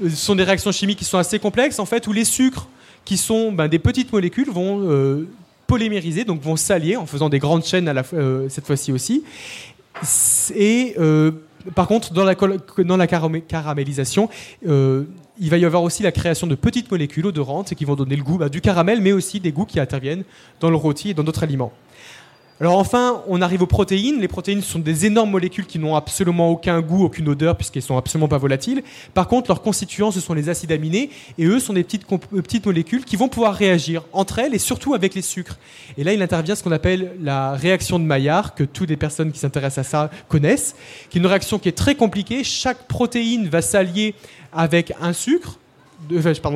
ce sont des réactions chimiques qui sont assez complexes, en fait, où les sucres, qui sont ben, des petites molécules, vont euh, polymériser, donc vont s'allier en faisant des grandes chaînes euh, cette fois-ci aussi. Et euh, par contre, dans la, caramélisation, il va y avoir aussi la création de petites molécules odorantes qui vont donner le goût bah, du caramel, mais aussi des goûts qui interviennent dans le rôti et dans d'autres aliments. Alors enfin, on arrive aux protéines. Les protéines sont des énormes molécules qui n'ont absolument aucun goût, aucune odeur, puisqu'elles sont absolument pas volatiles. Par contre, leurs constituants, ce sont les acides aminés, et eux sont des petites, euh, petites molécules qui vont pouvoir réagir entre elles et surtout avec les sucres. Et là, il intervient ce qu'on appelle la réaction de Maillard, que toutes les personnes qui s'intéressent à ça connaissent, qui est une réaction qui est très compliquée. Chaque protéine va s'allier avec un sucre,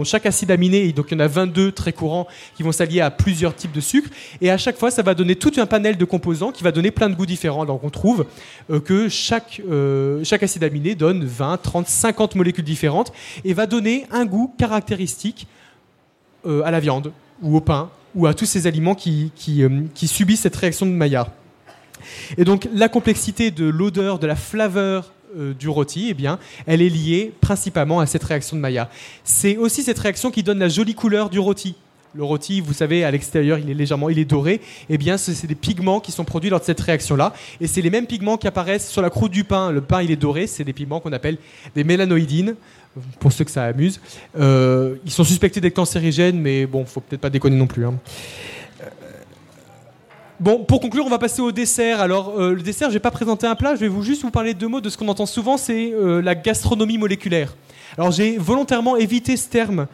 chaque acide aminé, donc il y en a 22 très courants qui vont s'allier à plusieurs types de sucres, et à chaque fois ça va donner tout un panel de composants qui va donner plein de goûts différents. Donc on trouve euh, que chaque, euh, chaque acide aminé donne 20, 30, 50 molécules différentes et va donner un goût caractéristique euh, à la viande ou au pain ou à tous ces aliments qui, qui, qui subissent cette réaction de Maillard. Et donc la complexité de l'odeur, de la flaveur, euh, du rôti, eh bien, elle est liée principalement à cette réaction de Maillard. C'est aussi cette réaction qui donne la jolie couleur du rôti. Le rôti, vous savez, à l'extérieur, il est légèrement, il est doré. Eh bien, c'est des pigments qui sont produits lors de cette réaction-là, et c'est les mêmes pigments qui apparaissent sur la croûte du pain. Le pain, il est doré. C'est des pigments qu'on appelle des mélanoïdines, pour ceux que ça amuse. Euh, ils sont suspectés d'être cancérigènes, mais bon, faut peut-être pas déconner non plus. Hein. Bon, pour conclure, on va passer au dessert. Alors, euh, le dessert, je vais pas présenter un plat, je vais vous juste vous parler de deux mots de ce qu'on entend souvent, c'est euh, la gastronomie moléculaire. Alors, j'ai volontairement évité ce terme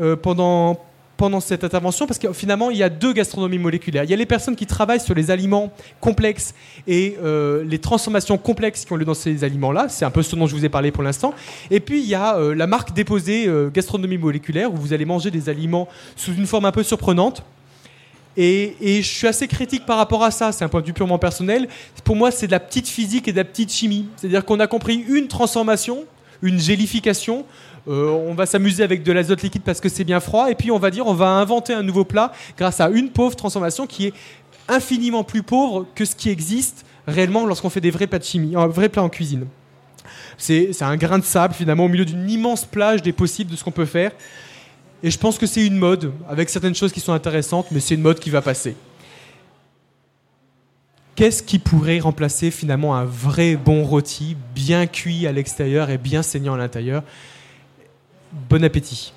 euh, pendant, pendant cette intervention parce que finalement, il y a deux gastronomies moléculaires. Il y a les personnes qui travaillent sur les aliments complexes et les transformations complexes qui ont lieu dans ces aliments-là. C'est un peu ce dont je vous ai parlé pour l'instant. Et puis, il y a la marque déposée gastronomie moléculaire où vous allez manger des aliments sous une forme un peu surprenante et, je suis assez critique par rapport à ça, c'est un point de vue purement personnel. Pour moi, c'est de la petite physique et de la petite chimie. C'est-à-dire qu'on a compris une transformation, une gélification. Euh, on va s'amuser avec de l'azote liquide parce que c'est bien froid. Et puis on va dire, on va inventer un nouveau plat grâce à une pauvre transformation qui est infiniment plus pauvre que ce qui existe réellement lorsqu'on fait des vrais plats de chimie, un vrai plat en cuisine. C'est un grain de sable finalement au milieu d'une immense plage des possibles de ce qu'on peut faire. Et je pense que c'est une mode, avec certaines choses qui sont intéressantes, mais c'est une mode qui va passer. Qu'est-ce qui pourrait remplacer finalement un vrai bon rôti, bien cuit à l'extérieur et bien saignant à l'intérieur? Bon appétit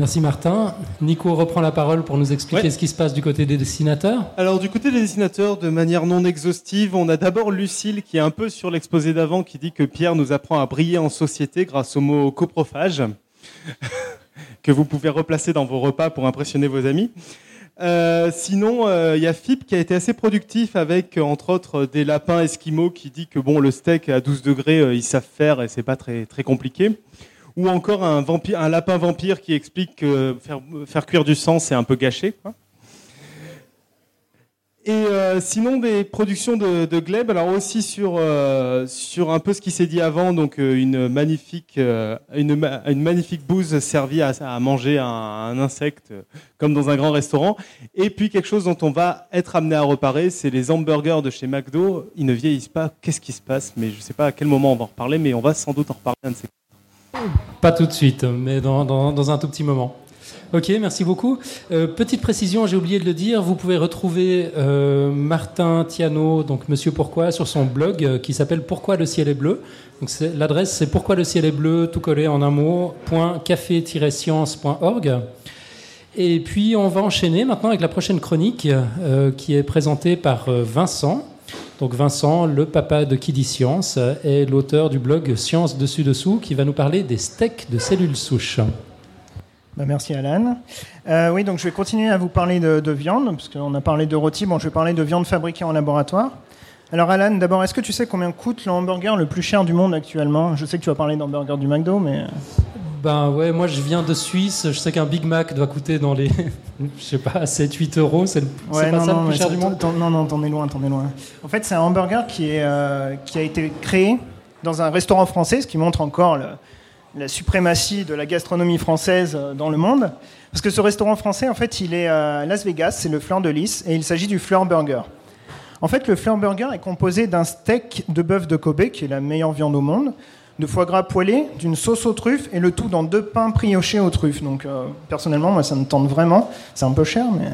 Merci Martin. Nico reprend la parole pour nous expliquer ce qui se passe du côté des dessinateurs. Alors du côté des dessinateurs, de manière non exhaustive, on a d'abord Lucille qui est un peu sur l'exposé d'avant qui dit que Pierre nous apprend à briller en société grâce au mot coprophage que vous pouvez replacer dans vos repas pour impressionner vos amis. Euh, sinon, euh, il y a Fip qui a été assez productif avec, entre autres, des lapins esquimaux qui dit que bon, le steak à 12 degrés, euh, ils savent faire et c'est pas très très compliqué ou encore un, lapin vampire qui explique que faire, cuire du sang, c'est un peu gâché. Et euh, sinon, des productions de, de, Gleb, alors aussi sur, euh, un peu ce qui s'est dit avant, donc euh, une, magnifique, une, une, magnifique bouse servie à, à manger un, un, insecte, comme dans un grand restaurant. Et puis quelque chose dont on va être amené à reparer, c'est les hamburgers de chez McDo. Ils ne vieillissent pas. Qu'est-ce qui se passe? Mais je ne sais pas à quel moment on va en reparler, mais on va sans doute en reparler un de ces pas tout de suite, mais dans, un tout petit moment. Ok, merci beaucoup. Euh, petite précision, j'ai oublié de le dire, vous pouvez retrouver euh, Martin Tiano, donc Monsieur Pourquoi, sur son blog euh, qui s'appelle Pourquoi le ciel est bleu. L'adresse c'est pourquoi le ciel est bleu, tout collé en un mot, café-science.org. Et puis on va enchaîner maintenant avec la prochaine chronique qui est présentée par Vincent. Donc Vincent, le papa de dit Science, est l'auteur du blog Science dessus dessous qui va nous parler des steaks de cellules souches. Bah, merci Alan. Euh, oui, donc je vais continuer à vous parler de, viande, parce qu'on a parlé de rôti. Bon, je vais parler de viande fabriquée en laboratoire. Alors Alan, d'abord, est-ce que tu sais combien coûte le hamburger le plus cher du monde actuellement? Je sais que tu vas parler d'hamburger du McDo, mais... Ben ouais, moi je viens de Suisse, je sais qu'un Big Mac doit coûter dans les, je sais pas, 7-8 euros, c'est ouais, pas ça le plus cher du monde Non, non, t'en es loin, t'en es loin. En fait, c'est un hamburger qui, est, euh, qui a été créé dans un restaurant français, ce qui montre encore le, la suprématie de la gastronomie française euh, dans le monde. Parce que ce restaurant français, en fait, il est à Las Vegas, c'est le Fleur de Lys, et il s'agit du Fleur Burger. En fait, le Fleur Burger est composé d'un steak de bœuf de Kobe, qui est la meilleure viande au monde, de foie gras poêlé, d'une sauce aux truffes, et le tout dans deux pains briochés aux truffes. Donc, euh, personnellement, moi, ça me tente vraiment. C'est un peu cher, mais...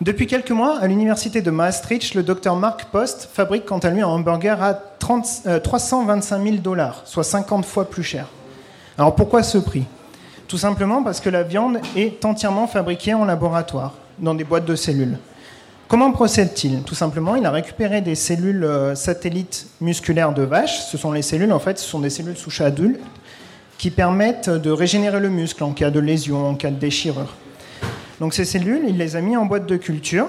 Depuis quelques mois, à l'université de Maastricht, le docteur Mark Post fabrique quant à lui un hamburger à 30, 325 000 dollars, soit 50 fois plus cher. Alors pourquoi ce prix? Tout simplement parce que la viande est entièrement fabriquée en laboratoire, dans des boîtes de cellules. Comment procède-t-il Tout simplement, il a récupéré des cellules euh, satellites musculaires de vache. Ce sont les cellules, en fait, ce sont des cellules souches adultes qui permettent de régénérer le muscle en cas de lésion, en cas de déchirure. Donc ces cellules, il les a mis en boîte de culture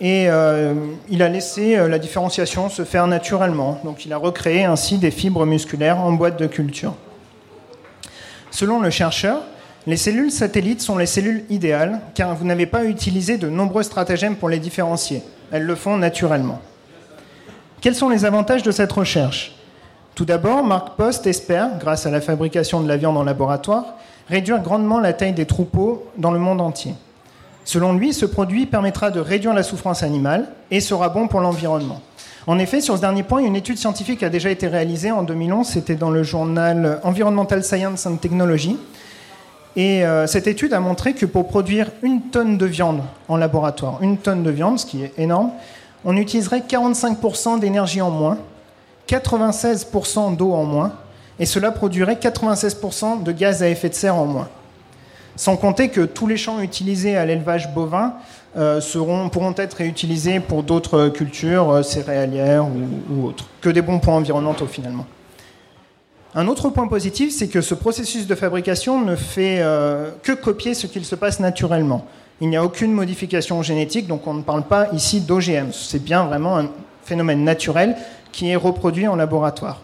et euh, il a laissé euh, la différenciation se faire naturellement. Donc il a recréé ainsi des fibres musculaires en boîte de culture. Selon le chercheur, les cellules satellites sont les cellules idéales car vous n'avez pas utilisé de nombreux stratagèmes pour les différencier. Elles le font naturellement. Quels sont les avantages de cette recherche? Tout d'abord, Mark Post espère, grâce à la fabrication de la viande en laboratoire, réduire grandement la taille des troupeaux dans le monde entier. Selon lui, ce produit permettra de réduire la souffrance animale et sera bon pour l'environnement. En effet, sur ce dernier point, une étude scientifique a déjà été réalisée en 2011. C'était dans le journal Environmental Science and Technology. Et euh, cette étude a montré que pour produire une tonne de viande en laboratoire, une tonne de viande, ce qui est énorme, on utiliserait 45% d'énergie en moins, 96% d'eau en moins, et cela produirait 96% de gaz à effet de serre en moins. Sans compter que tous les champs utilisés à l'élevage bovin euh, pourront être réutilisés pour d'autres cultures euh, céréalières ou, autres. Que des bons points environnementaux finalement. Un autre point positif, c'est que ce processus de fabrication ne fait euh, que copier ce qu'il se passe naturellement. Il n'y a aucune modification génétique, donc on ne parle pas ici d'OGM. C'est bien vraiment un phénomène naturel qui est reproduit en laboratoire.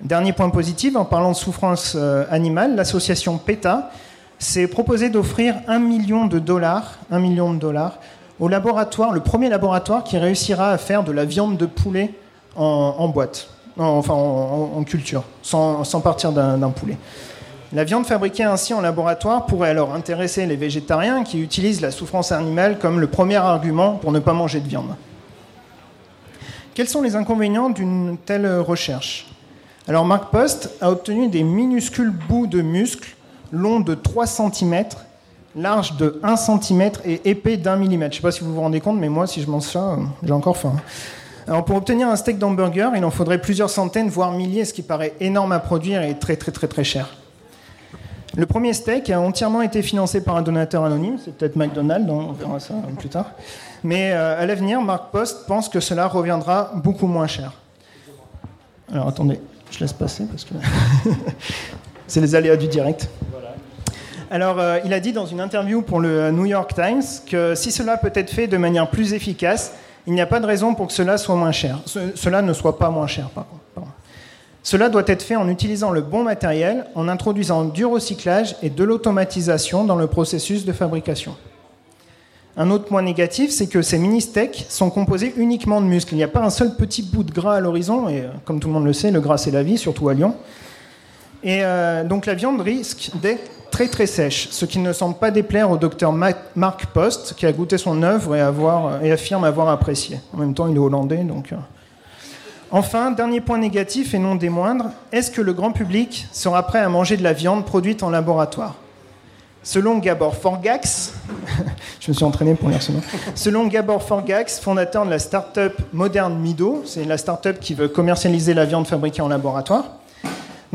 Dernier point positif, en parlant de souffrance animale, l'association PETA c'est proposer d'offrir un million de dollars, un million de dollars au laboratoire, le premier laboratoire qui réussira à faire de la viande de poulet en, boîte, enfin en, culture, sans, partir d'un poulet. La viande fabriquée ainsi en laboratoire pourrait alors intéresser les végétariens qui utilisent la souffrance animale comme le premier argument pour ne pas manger de viande. Quels sont les inconvénients d'une telle recherche? Alors Mark Post a obtenu des minuscules bouts de muscles long de 3 cm, large de 1 cm et épais d'un millimètre. Je ne sais pas si vous vous rendez compte, mais moi, si je mange ça, euh, j'ai encore faim. Alors, pour obtenir un steak d'hamburger, il en faudrait plusieurs centaines, voire milliers, ce qui paraît énorme à produire et très, très, très, très cher. Le premier steak a entièrement été financé par un donateur anonyme, c'est peut-être McDonald's, on verra ça plus tard. Mais euh, à l'avenir, Mark Post pense que cela reviendra beaucoup moins cher. Alors attendez, je laisse passer parce que c'est les aléas du direct. Alors, euh, il a dit dans une interview pour le New York Times que si cela peut être fait de manière plus efficace, il n'y a pas de raison pour que cela soit moins cher. cela ne soit pas moins cher, par contre. Cela doit être fait en utilisant le bon matériel, en introduisant du recyclage et de l'automatisation dans le processus de fabrication. Un autre point négatif, c'est que ces mini-steaks sont composés uniquement de muscles. Il n'y a pas un seul petit bout de gras à l'horizon, et euh, comme tout le monde le sait, le gras c'est la vie, surtout à Lyon. Et euh, donc la viande risque d'être très très sèche, ce qui ne semble pas déplaire au docteur Mark Post, qui a goûté son œuvre et, affirme avoir apprécié. En même temps, il est hollandais, donc... Euh. Enfin, dernier point négatif et non des moindres, est-ce que le grand public sera prêt à manger de la viande produite en laboratoire? Selon Gabor Forgax, je me suis entraîné pour. Selon Gabor Forgax, fondateur de la start-up Modern Mido, c'est la start-up qui veut commercialiser la viande fabriquée en laboratoire.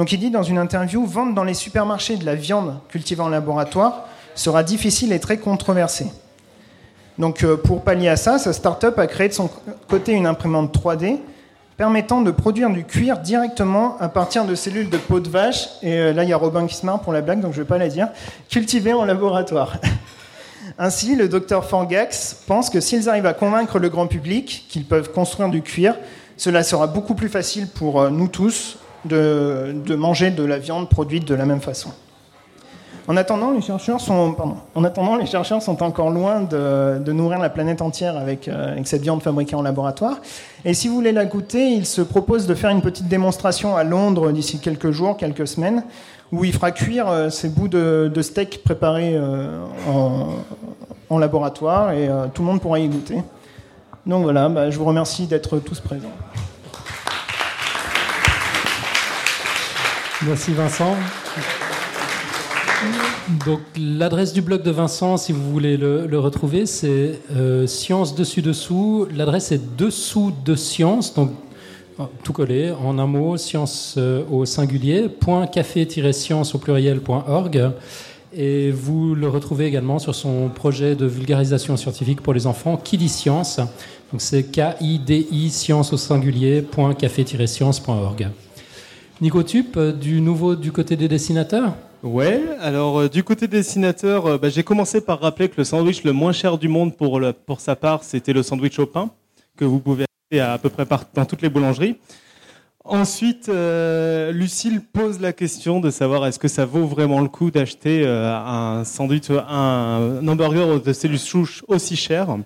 Donc il dit dans une interview Vendre dans les supermarchés de la viande cultivée en laboratoire sera difficile et très controversé. Donc euh, pour pallier à ça, sa start-up a créé de son côté une imprimante 3D permettant de produire du cuir directement à partir de cellules de peau de vache. Et euh, là, il y a Robin qui se marre pour la blague, donc je ne vais pas la dire. Cultivées en laboratoire. Ainsi, le docteur Forgax pense que s'ils arrivent à convaincre le grand public qu'ils peuvent construire du cuir, cela sera beaucoup plus facile pour euh, nous tous de, manger de la viande produite de la même façon. En attendant, les chercheurs sont, en attendant, les chercheurs sont encore loin de, nourrir la planète entière avec, euh, avec, cette viande fabriquée en laboratoire. Et si vous voulez la goûter, il se propose de faire une petite démonstration à Londres d'ici quelques jours, quelques semaines, où il fera cuire euh, ces bouts de, steak préparés euh, en, laboratoire et tout le monde pourra y goûter. Donc voilà, bah, je vous remercie d'être tous présents. Merci Vincent. Donc l'adresse du blog de Vincent, si vous voulez le, retrouver, c'est euh, science dessus dessous. L'adresse est dessous de science, donc tout collé en un mot, science euh, au singulier, point café-science au pluriel.org. Et vous le retrouvez également sur son projet de vulgarisation scientifique pour les enfants, Kidi Science. Donc c'est K-I-D-I science au singulier, point café-science.org. Nico Tup, euh, du nouveau du côté des dessinateurs Ouais, alors euh, du côté dessinateur, euh, bah, j'ai commencé par rappeler que le sandwich le moins cher du monde pour, pour sa part, c'était le sandwich au pain, que vous pouvez acheter à, peu près dans toutes les boulangeries. Ensuite, euh, Lucille pose la question de savoir est-ce que ça vaut vraiment le coup d'acheter un sandwich, un, hamburger de cellules souches aussi cher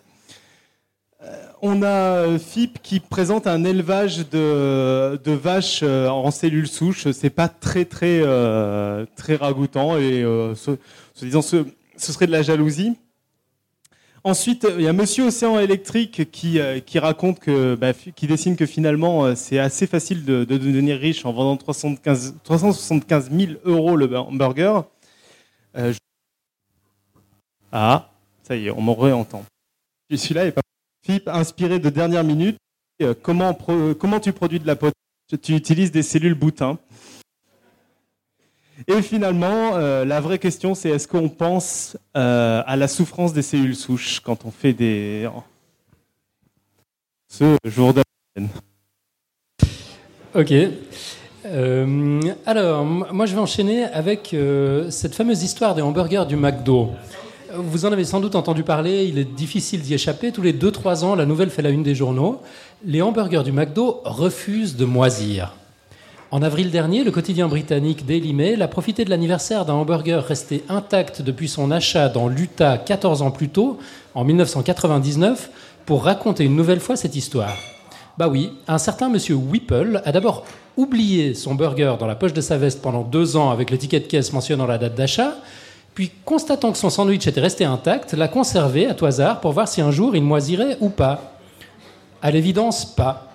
on a euh, FIP qui présente un élevage de, vaches euh, en cellules souches. C'est pas très très euh, très ragoûtant et ce, ce, serait de la jalousie. Ensuite, il y a Monsieur Océan Électrique qui, qui raconte que, bah, qui dessine que finalement c'est assez facile de, devenir riche en vendant 375, 375 000 euros le hamburger. Ah, ça y est, on m'en réentend. Celui-là est pas FIP inspiré de dernière minute. Euh, comment, tu produis de la potasse Tu utilises des cellules boutins. Et finalement, euh, la vraie question, c'est est-ce qu'on pense euh, à la souffrance des cellules souches quand on fait des... Ce jour de Ok. alors, moi, je vais enchaîner avec cette fameuse histoire des hamburgers du McDo. Vous en avez sans doute entendu parler, il est difficile d'y échapper. Tous les 2-3 ans, la nouvelle fait la une des journaux. Les hamburgers du McDo refusent de moisir. En avril dernier, le quotidien britannique Daily Mail a profité de l'anniversaire d'un hamburger resté intact depuis son achat dans l'Utah 14 ans plus tôt, en 1999, pour raconter une nouvelle fois cette histoire. Bah oui, un certain monsieur Whipple a d'abord oublié son burger dans la poche de sa veste pendant deux ans avec l'étiquette de caisse mentionnant la date d'achat, puis, constatant que son sandwich était resté intact, l'a conservé à tout hasard pour voir si un jour il moisirait ou pas. À l'évidence, pas.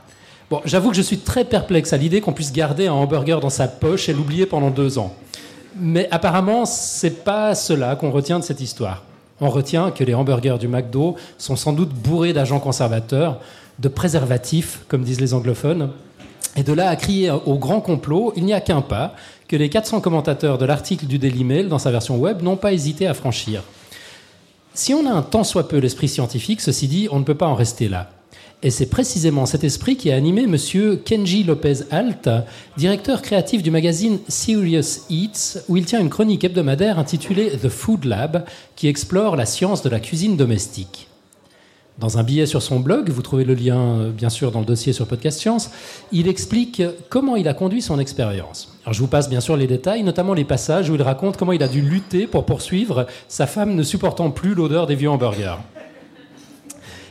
Bon, j'avoue que je suis très perplexe à l'idée qu'on puisse garder un hamburger dans sa poche et l'oublier pendant deux ans. Mais apparemment, c'est pas cela qu'on retient de cette histoire. On retient que les hamburgers du McDo sont sans doute bourrés d'agents conservateurs, de préservatifs, comme disent les anglophones. Et de là à crier au grand complot, il n'y a qu'un pas, que les 400 commentateurs de l'article du Daily Mail dans sa version web n'ont pas hésité à franchir. Si on a un tant soit peu l'esprit scientifique, ceci dit, on ne peut pas en rester là. Et c'est précisément cet esprit qui a animé M. Kenji Lopez Alt, directeur créatif du magazine Serious Eats, où il tient une chronique hebdomadaire intitulée The Food Lab, qui explore la science de la cuisine domestique. Dans un billet sur son blog, vous trouvez le lien euh, bien sûr dans le dossier sur Podcast Science, il explique comment il a conduit son expérience. Alors je vous passe bien sûr les détails, notamment les passages où il raconte comment il a dû lutter pour poursuivre sa femme ne supportant plus l'odeur des vieux hamburgers.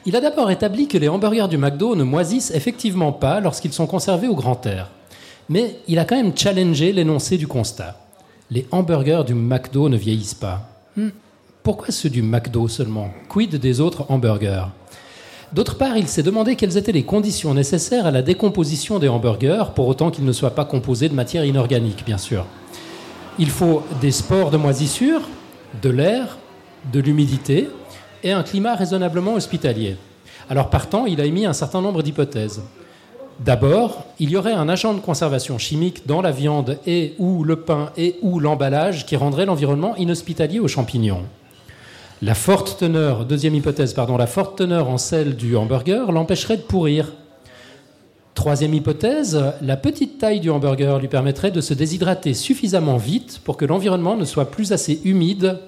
Il a d'abord établi que les hamburgers du McDo ne moisissent effectivement pas lorsqu'ils sont conservés au grand air. Mais il a quand même challengé l'énoncé du constat. Les hamburgers du McDo ne vieillissent pas. Hmm. Pourquoi ceux du McDo seulement? Quid des autres hamburgers? D'autre part, il s'est demandé quelles étaient les conditions nécessaires à la décomposition des hamburgers, pour autant qu'ils ne soient pas composés de matière inorganique, bien sûr. Il faut des spores de moisissure, de l'air, de l'humidité et un climat raisonnablement hospitalier. Alors partant, il a émis un certain nombre d'hypothèses. D'abord, il y aurait un agent de conservation chimique dans la viande et ou le pain et ou l'emballage qui rendrait l'environnement inhospitalier aux champignons. La forte teneur, deuxième hypothèse, pardon, la forte teneur en sel du hamburger l'empêcherait de pourrir. Troisième hypothèse, la petite taille du hamburger lui permettrait de se déshydrater suffisamment vite pour que l'environnement ne soit plus assez humide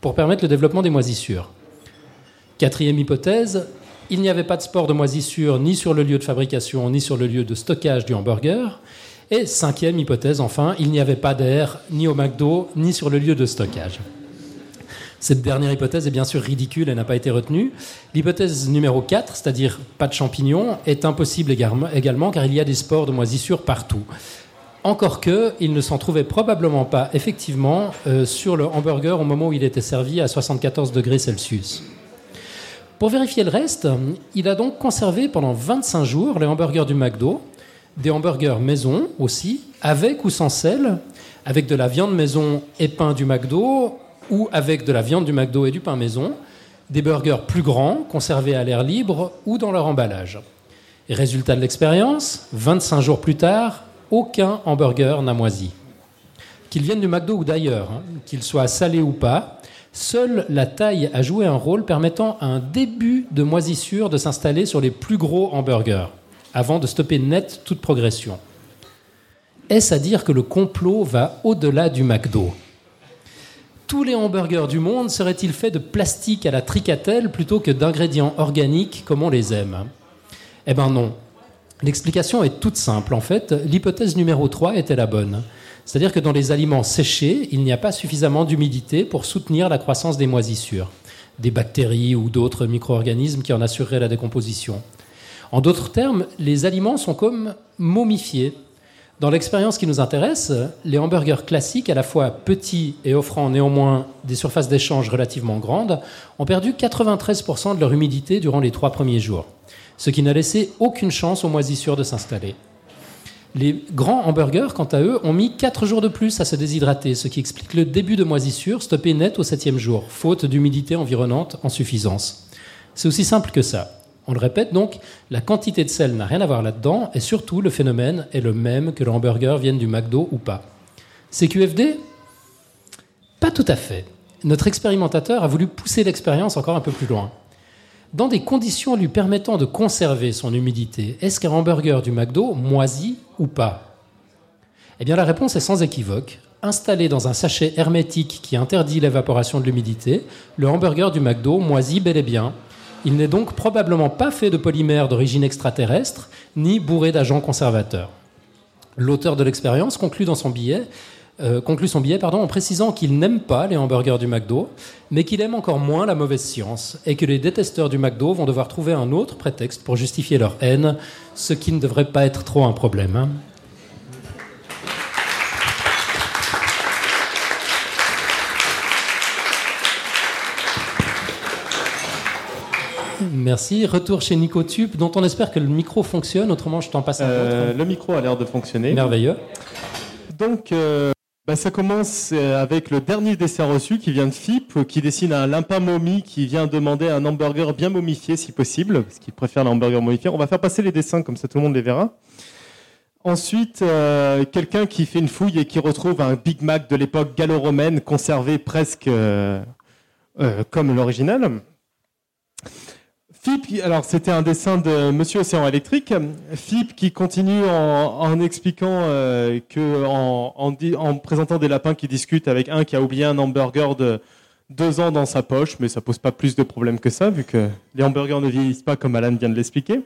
pour permettre le développement des moisissures. Quatrième hypothèse, il n'y avait pas de sport de moisissure ni sur le lieu de fabrication ni sur le lieu de stockage du hamburger. Et cinquième hypothèse, enfin, il n'y avait pas d'air ni au McDo ni sur le lieu de stockage. Cette dernière hypothèse est bien sûr ridicule et n'a pas été retenue. L'hypothèse numéro 4, c'est-à-dire pas de champignons, est impossible également car il y a des spores de moisissure partout. Encore que, il ne s'en trouvait probablement pas effectivement euh, sur le hamburger au moment où il était servi à 74 degrés Celsius. Pour vérifier le reste, il a donc conservé pendant 25 jours les hamburgers du McDo, des hamburgers maison aussi, avec ou sans sel, avec de la viande maison et pain du McDo, ou avec de la viande du McDo et du pain maison, des burgers plus grands, conservés à l'air libre ou dans leur emballage. résultat de l'expérience, 25 jours plus tard, aucun hamburger n'a moisi. Qu'il vienne du McDo ou d'ailleurs, hein, qu'il soit salé ou pas, Seule la taille a joué un rôle permettant à un début de moisissure de s'installer sur les plus gros hamburgers, avant de stopper net toute progression. Est-ce à dire que le complot va au-delà du McDo? Tous les hamburgers du monde seraient-ils faits de plastique à la tricatelle plutôt que d'ingrédients organiques comme on les aime? Eh bien non. L'explication est toute simple. En fait, l'hypothèse numéro 3 était la bonne. C'est-à-dire que dans les aliments séchés, il n'y a pas suffisamment d'humidité pour soutenir la croissance des moisissures, des bactéries ou d'autres micro-organismes qui en assureraient la décomposition. En d'autres termes, les aliments sont comme momifiés. Dans l'expérience qui nous intéresse, les hamburgers classiques, à la fois petits et offrant néanmoins des surfaces d'échange relativement grandes, ont perdu 93% de leur humidité durant les trois premiers jours, ce qui n'a laissé aucune chance aux moisissures de s'installer. Les grands hamburgers, quant à eux, ont mis 4 jours de plus à se déshydrater, ce qui explique le début de moisissure stoppé net au septième jour, faute d'humidité environnante en suffisance. C'est aussi simple que ça. On le répète donc, la quantité de sel n'a rien à voir là-dedans, et surtout le phénomène est le même que le hamburger vienne du McDo ou pas. CQFD Pas tout à fait. Notre expérimentateur a voulu pousser l'expérience encore un peu plus loin. Dans des conditions lui permettant de conserver son humidité, est-ce qu'un hamburger du McDo moisit ou pas? Eh bien la réponse est sans équivoque. Installé dans un sachet hermétique qui interdit l'évaporation de l'humidité, le hamburger du McDo moisit bel et bien. Il n'est donc probablement pas fait de polymères d'origine extraterrestre, ni bourré d'agents conservateurs. L'auteur de l'expérience conclut dans son billet euh, conclut son billet en précisant qu'il n'aime pas les hamburgers du McDo, mais qu'il aime encore moins la mauvaise science, et que les détesteurs du McDo vont devoir trouver un autre prétexte pour justifier leur haine, ce qui ne devrait pas être trop un problème. Merci. Retour chez Nicotube, dont on espère que le micro fonctionne, autrement je t'en passe un euh, autre. Le micro a l'air de fonctionner. Merveilleux. Donc, euh, bah, ça commence euh, avec le dernier dessert reçu qui vient de FIP, euh, qui dessine un limpin momie qui vient demander un hamburger bien momifié si possible, parce qu'il préfère l'hamburger momifié. On va faire passer les dessins comme ça tout le monde les verra. Ensuite, euh, quelqu'un qui fait une fouille et qui retrouve un Big Mac de l'époque gallo-romaine conservé presque euh, euh, comme l'original. Philippe, alors c'était un dessin de Monsieur Océan Électrique. Philippe qui continue en, expliquant euh, que en, présentant des lapins qui discutent avec un qui a oublié un hamburger de deux ans dans sa poche, mais ça pose pas plus de problèmes que ça vu que les hamburgers ne vieillissent pas comme Alan vient de l'expliquer.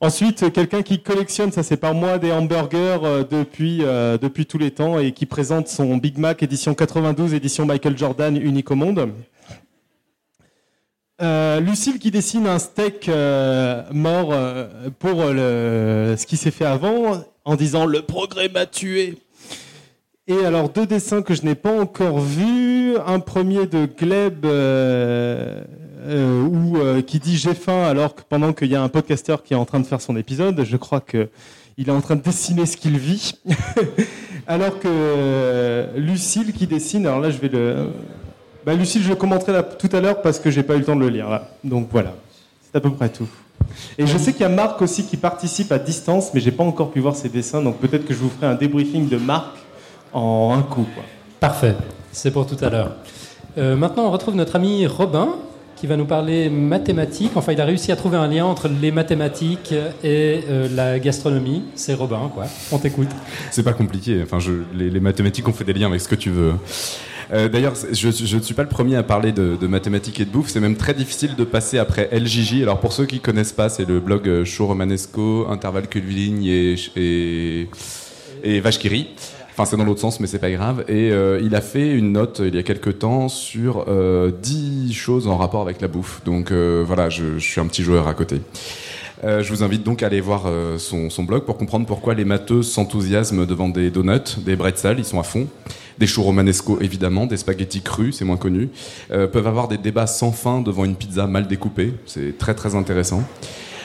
Ensuite, quelqu'un qui collectionne, ça c'est par moi, des hamburgers euh, euh, depuis tous les temps et qui présente son Big Mac édition 92, édition Michael Jordan, unique au monde. Euh, Lucille qui dessine un steak euh, mort euh, pour ce qui s'est fait avant en disant le progrès m'a tué. Et alors deux dessins que je n'ai pas encore vus. Un premier de Gleb où, qui dit j'ai faim alors que pendant qu'il y a un podcasteur qui est en train de faire son épisode, je crois que il est en train de dessiner ce qu'il vit. alors que Lucille qui dessine, alors là je vais le Bah, Lucille, je le commenterai là, tout à l'heure parce que j'ai pas eu le temps de le lire. Là. Donc voilà, c'est à peu près tout. Et je sais qu'il y a Marc aussi qui participe à distance, mais j'ai pas encore pu voir ses dessins, donc peut-être que je vous ferai un débriefing de Marc en un coup. Quoi. Parfait, c'est pour tout à l'heure. Euh, maintenant, on retrouve notre ami Robin qui va nous parler mathématiques. Enfin, il a réussi à trouver un lien entre les mathématiques et euh, la gastronomie. C'est Robin, quoi. On t'écoute. C'est pas compliqué. Enfin, je, les, les mathématiques ont fait des liens avec ce que tu veux. Euh, D'ailleurs, je, ne suis pas le premier à parler de, mathématiques et de bouffe. C'est même très difficile de passer après LJJ. Alors pour ceux qui connaissent pas, c'est le blog euh, Show Romanesco, Intervalle Curviligne et, et, rit. Enfin, c'est dans l'autre sens, mais c'est pas grave. Et euh, il a fait une note il y a quelques temps sur euh, 10 choses en rapport avec la bouffe. Donc voilà, je, suis un petit joueur à côté. Je vous invite donc à aller voir son, son blog pour comprendre pourquoi les matheux s'enthousiasment devant des donuts, des bretzels, ils sont à fond, des choux romanesco évidemment, des spaghettis crus, c'est moins connu, euh, peuvent avoir des débats sans fin devant une pizza mal découpée, c'est très très intéressant.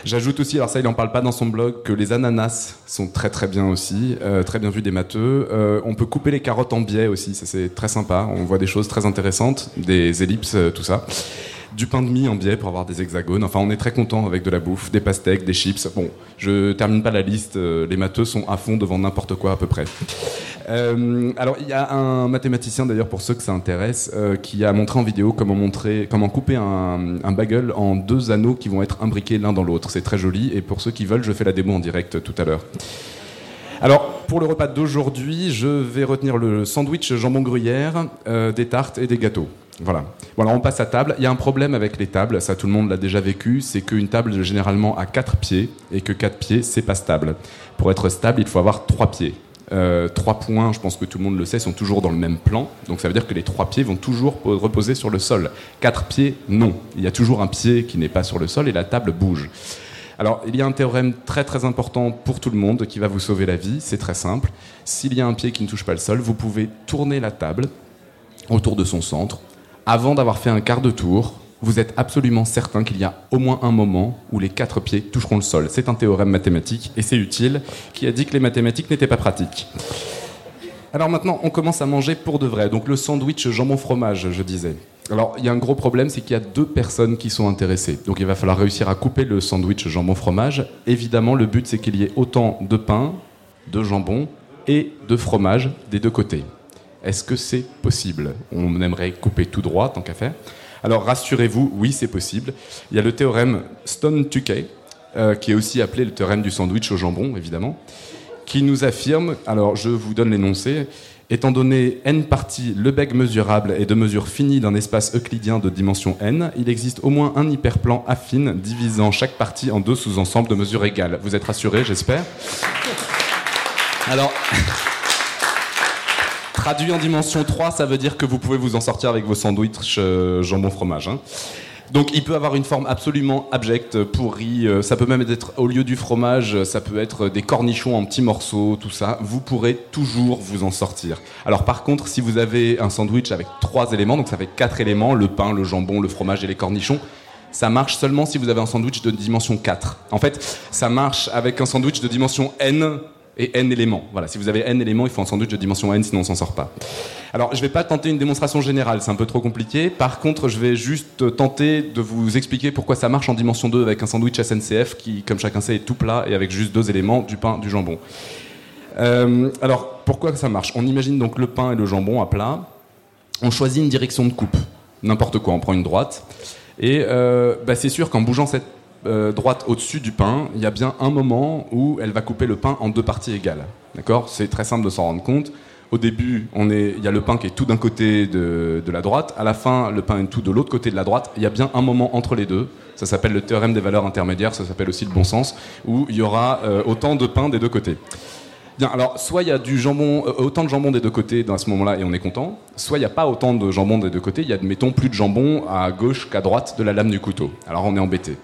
J'ajoute aussi, alors ça il n'en parle pas dans son blog, que les ananas sont très très bien aussi, euh, très bien vus des matheux. Euh, on peut couper les carottes en biais aussi, ça c'est très sympa, on voit des choses très intéressantes, des ellipses, tout ça du pain de mie en biais pour avoir des hexagones. Enfin, on est très content avec de la bouffe, des pastèques, des chips. Bon, je termine pas la liste. euh, Les matheux sont à fond devant n'importe quoi à peu près. Euh, alors, il y a un mathématicien d'ailleurs pour ceux que ça intéresse euh, qui a montré en vidéo comment montrer, comment couper un, un bagel en deux anneaux qui vont être imbriqués l'un dans l'autre. C'est très joli. Et pour ceux qui veulent, je fais la démo en direct tout à l'heure. Alors, pour le repas d'aujourd'hui, je vais retenir le sandwich jambon gruyère, euh, des tartes et des gâteaux. Voilà. Voilà, on passe à table. Il y a un problème avec les tables, ça tout le monde l'a déjà vécu, c'est qu'une table généralement a quatre pieds et que quatre pieds, c'est pas stable. Pour être stable, il faut avoir trois pieds. Euh, trois points, je pense que tout le monde le sait, sont toujours dans le même plan. Donc ça veut dire que les trois pieds vont toujours po- reposer sur le sol. Quatre pieds, non. Il y a toujours un pied qui n'est pas sur le sol et la table bouge. Alors, il y a un théorème très très important pour tout le monde qui va vous sauver la vie. C'est très simple. S'il y a un pied qui ne touche pas le sol, vous pouvez tourner la table autour de son centre. Avant d'avoir fait un quart de tour, vous êtes absolument certain qu'il y a au moins un moment où les quatre pieds toucheront le sol. C'est un théorème mathématique et c'est utile qui a dit que les mathématiques n'étaient pas pratiques. Alors maintenant, on commence à manger pour de vrai. Donc le sandwich jambon-fromage, je disais. Alors il y a un gros problème, c'est qu'il y a deux personnes qui sont intéressées. Donc il va falloir réussir à couper le sandwich jambon-fromage. Évidemment, le but c'est qu'il y ait autant de pain, de jambon et de fromage des deux côtés. Est-ce que c'est possible? On aimerait couper tout droit, tant qu'à faire. Alors rassurez-vous, oui, c'est possible. Il y a le théorème Stone-Tukey, euh, qui est aussi appelé le théorème du sandwich au jambon, évidemment, qui nous affirme, alors je vous donne l'énoncé, étant donné n parties Lebesgue mesurable et de mesure finie d'un espace euclidien de dimension n, il existe au moins un hyperplan affine divisant chaque partie en deux sous-ensembles de mesure égale. Vous êtes rassurés, j'espère Alors, traduit en dimension 3, ça veut dire que vous pouvez vous en sortir avec vos sandwichs euh, jambon-fromage. hein. Donc il peut avoir une forme absolument abjecte, pourrie, euh, ça peut même être au lieu du fromage, ça peut être des cornichons en petits morceaux, tout ça, vous pourrez toujours vous en sortir. Alors par contre, si vous avez un sandwich avec trois éléments, donc ça fait quatre éléments, le pain, le jambon, le fromage et les cornichons, ça marche seulement si vous avez un sandwich de dimension 4. En fait, ça marche avec un sandwich de dimension n et n éléments. Voilà, si vous avez n éléments, il faut un sandwich de dimension n, sinon on s'en sort pas. Alors, je vais pas tenter une démonstration générale, c'est un peu trop compliqué. Par contre, je vais juste tenter de vous expliquer pourquoi ça marche en dimension 2 avec un sandwich SNCF qui, comme chacun sait, est tout plat et avec juste deux éléments, du pain, du jambon. Euh, alors, pourquoi ça marche? On imagine donc le pain et le jambon à plat. On choisit une direction de coupe, n'importe quoi, on prend une droite. Et euh, bah, c'est sûr qu'en bougeant cette euh, droite au-dessus du pain, il y a bien un moment où elle va couper le pain en deux parties égales. D'accord? C'est très simple de s'en rendre compte. Au début, il y a le pain qui est tout d'un côté de, de la droite. À la fin, le pain est tout de l'autre côté de la droite. Il y a bien un moment entre les deux. Ça s'appelle le théorème des valeurs intermédiaires. Ça s'appelle aussi le bon sens, où il y aura euh, autant de pain des deux côtés. Bien, alors, soit il y a du jambon, euh, autant de jambon des deux côtés dans ce moment-là et on est content, soit il n'y a pas autant de jambon des deux côtés, il y a, mettons, plus de jambon à gauche qu'à droite de la lame du couteau. Alors on est embêté.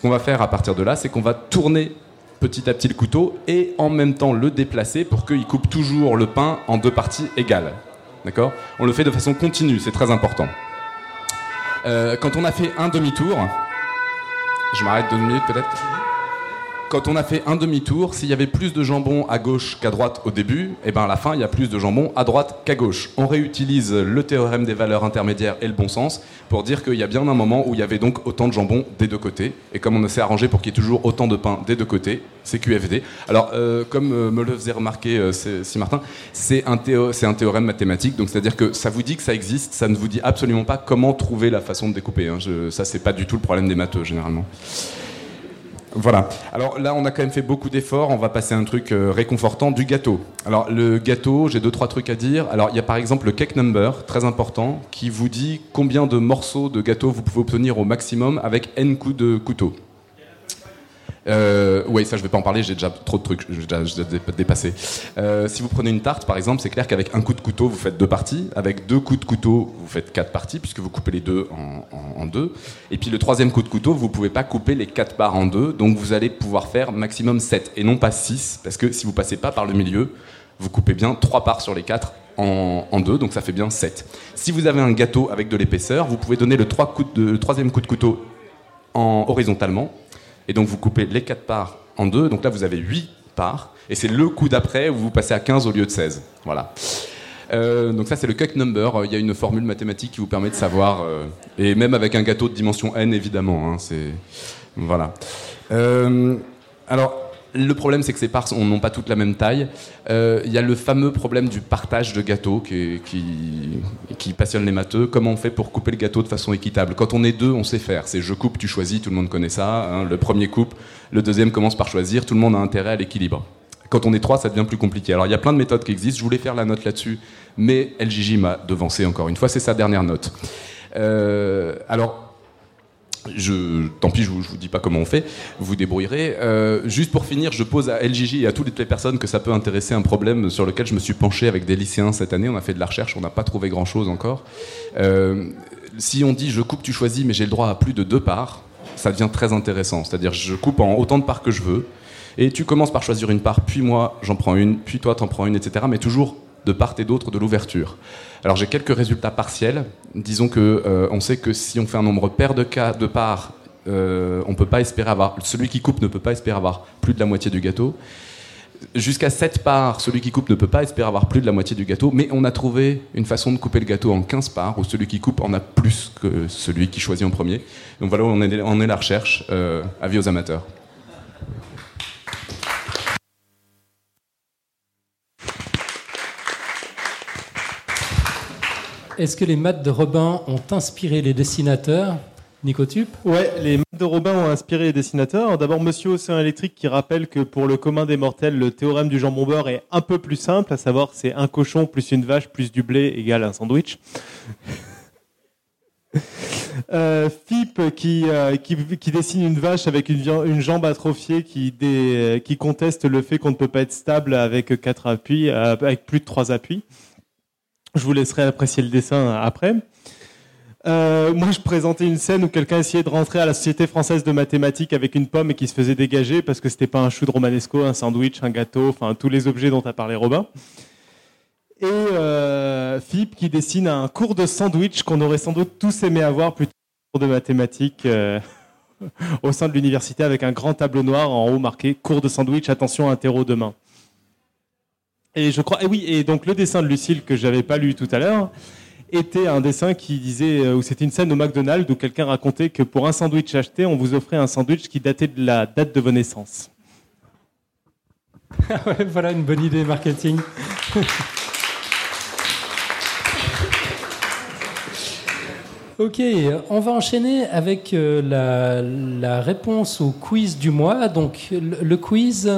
Ce qu'on va faire à partir de là, c'est qu'on va tourner petit à petit le couteau et en même temps le déplacer pour qu'il coupe toujours le pain en deux parties égales. D'accord? On le fait de façon continue, c'est très important. Euh, quand on a fait un demi-tour, je m'arrête deux minutes peut-être. Quand on a fait un demi-tour, s'il y avait plus de jambon à gauche qu'à droite au début, et ben à la fin, il y a plus de jambon à droite qu'à gauche. On réutilise le théorème des valeurs intermédiaires et le bon sens pour dire qu'il y a bien un moment où il y avait donc autant de jambon des deux côtés. Et comme on s'est arrangé pour qu'il y ait toujours autant de pain des deux côtés, c'est QFD. Alors, euh, comme euh, me le faisait remarquer euh, si Martin, c'est un, théorème mathématique, donc c'est-à-dire que ça vous dit que ça existe, ça ne vous dit absolument pas comment trouver la façon de découper. Hein. Je, ça, c'est pas du tout le problème des matheux, généralement. Voilà. Alors là, on a quand même fait beaucoup d'efforts. On va passer à un truc euh, réconfortant du gâteau. Alors le gâteau, j'ai deux trois trucs à dire. Alors il y a par exemple le cake number, très important, qui vous dit combien de morceaux de gâteau vous pouvez obtenir au maximum avec n coups de couteau. Euh, oui, ça je vais pas en parler, j'ai déjà trop de trucs, j'ai déjà, dépassé. Euh, si vous prenez une tarte par exemple, c'est clair qu'avec un coup de couteau vous faites deux parties, avec deux coups de couteau vous faites quatre parties puisque vous coupez les deux en, deux. Et puis le troisième coup de couteau, vous pouvez pas couper les quatre barres en deux, donc vous allez pouvoir faire maximum 7 et non pas 6 parce que si vous passez pas par le milieu, vous coupez bien trois parts sur les quatre en, deux, donc ça fait bien 7. Si vous avez un gâteau avec de l'épaisseur, vous pouvez donner le, troisième coup de couteau en, horizontalement et donc vous coupez les 4 parts en deux. Donc là, vous avez 8 parts. Et c'est le coup d'après où vous passez à 15 au lieu de 16. Voilà. Euh, donc ça c'est le cake number. Il y a une formule mathématique qui vous permet de savoir, euh, et même avec un gâteau de dimension n évidemment. Hein, c'est voilà. Euh, alors le problème, c'est que ces parts n'ont pas toutes la même taille. Euh, il y a le fameux problème du partage de gâteau qui, qui, passionne les matheux. Comment on fait pour couper le gâteau de façon équitable? Quand on est deux, on sait faire. C'est je coupe, tu choisis, tout le monde connaît ça. Hein. Le premier coupe, le deuxième commence par choisir. Tout le monde a intérêt à l'équilibre. Quand on est trois, ça devient plus compliqué. Alors il y a plein de méthodes qui existent. Je voulais faire la note là-dessus, mais LJJ m'a devancé encore une fois. C'est sa dernière note. Euh, alors je, tant pis, je vous, vous dis pas comment on fait, vous débrouillerez. Euh, juste pour finir, je pose à LJJ et à toutes les personnes que ça peut intéresser un problème sur lequel je me suis penché avec des lycéens cette année. On a fait de la recherche, on n'a pas trouvé grand chose encore. Euh, si on dit je coupe, tu choisis, mais j'ai le droit à plus de deux parts, ça devient très intéressant. C'est-à-dire je coupe en autant de parts que je veux, et tu commences par choisir une part, puis moi j'en prends une, puis toi t'en prends une, etc. Mais toujours de part et d'autre de l'ouverture. Alors j'ai quelques résultats partiels. Disons que euh, on sait que si on fait un nombre pair de, cas, de parts, euh, on peut pas espérer avoir. Celui qui coupe ne peut pas espérer avoir plus de la moitié du gâteau. Jusqu'à 7 parts, celui qui coupe ne peut pas espérer avoir plus de la moitié du gâteau, mais on a trouvé une façon de couper le gâteau en 15 parts, où celui qui coupe en a plus que celui qui choisit en premier. Donc voilà où on est, on est la recherche. Euh, avis aux amateurs. Est-ce que les maths de Robin ont inspiré les dessinateurs Nicotup Ouais, les maths de Robin ont inspiré les dessinateurs. D'abord, Monsieur Océan Électrique qui rappelle que pour le commun des mortels, le théorème du jambon beurre est un peu plus simple, à savoir c'est un cochon plus une vache plus du blé égale un sandwich. Euh, Fip qui, euh, qui, qui, dessine une vache avec une, jambe atrophiée qui, qui conteste le fait qu'on ne peut pas être stable avec quatre appuis, euh, avec plus de trois appuis. Je vous laisserai apprécier le dessin après. Euh, moi, je présentais une scène où quelqu'un essayait de rentrer à la Société française de mathématiques avec une pomme et qui se faisait dégager parce que c'était pas un chou de romanesco, un sandwich, un gâteau, enfin tous les objets dont a parlé Robin. Et euh, Philippe qui dessine un cours de sandwich qu'on aurait sans doute tous aimé avoir plutôt cours de mathématiques euh, au sein de l'université avec un grand tableau noir en haut marqué cours de sandwich, attention interro demain. Et je crois, et oui, et donc le dessin de Lucille que j'avais pas lu tout à l'heure était un dessin qui disait, euh, où c'était une scène au McDonald's où quelqu'un racontait que pour un sandwich acheté, on vous offrait un sandwich qui datait de la date de vos naissances. voilà une bonne idée marketing. ok, on va enchaîner avec euh, la, réponse au quiz du mois. Donc le quiz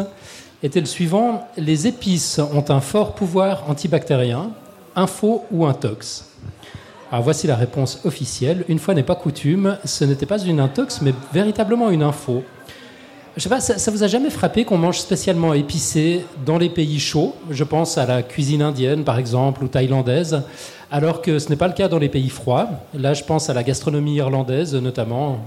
était le suivant les épices ont un fort pouvoir antibactérien, faux ou un tox Alors voici la réponse officielle. Une fois n'est pas coutume, ce n'était pas une intox, mais véritablement une info. Je sais pas, ça, vous a jamais frappé qu'on mange spécialement épicé dans les pays chauds? Je pense à la cuisine indienne, par exemple, ou thaïlandaise alors que ce n'est pas le cas dans les pays froids. Là, je pense à la gastronomie irlandaise, notamment.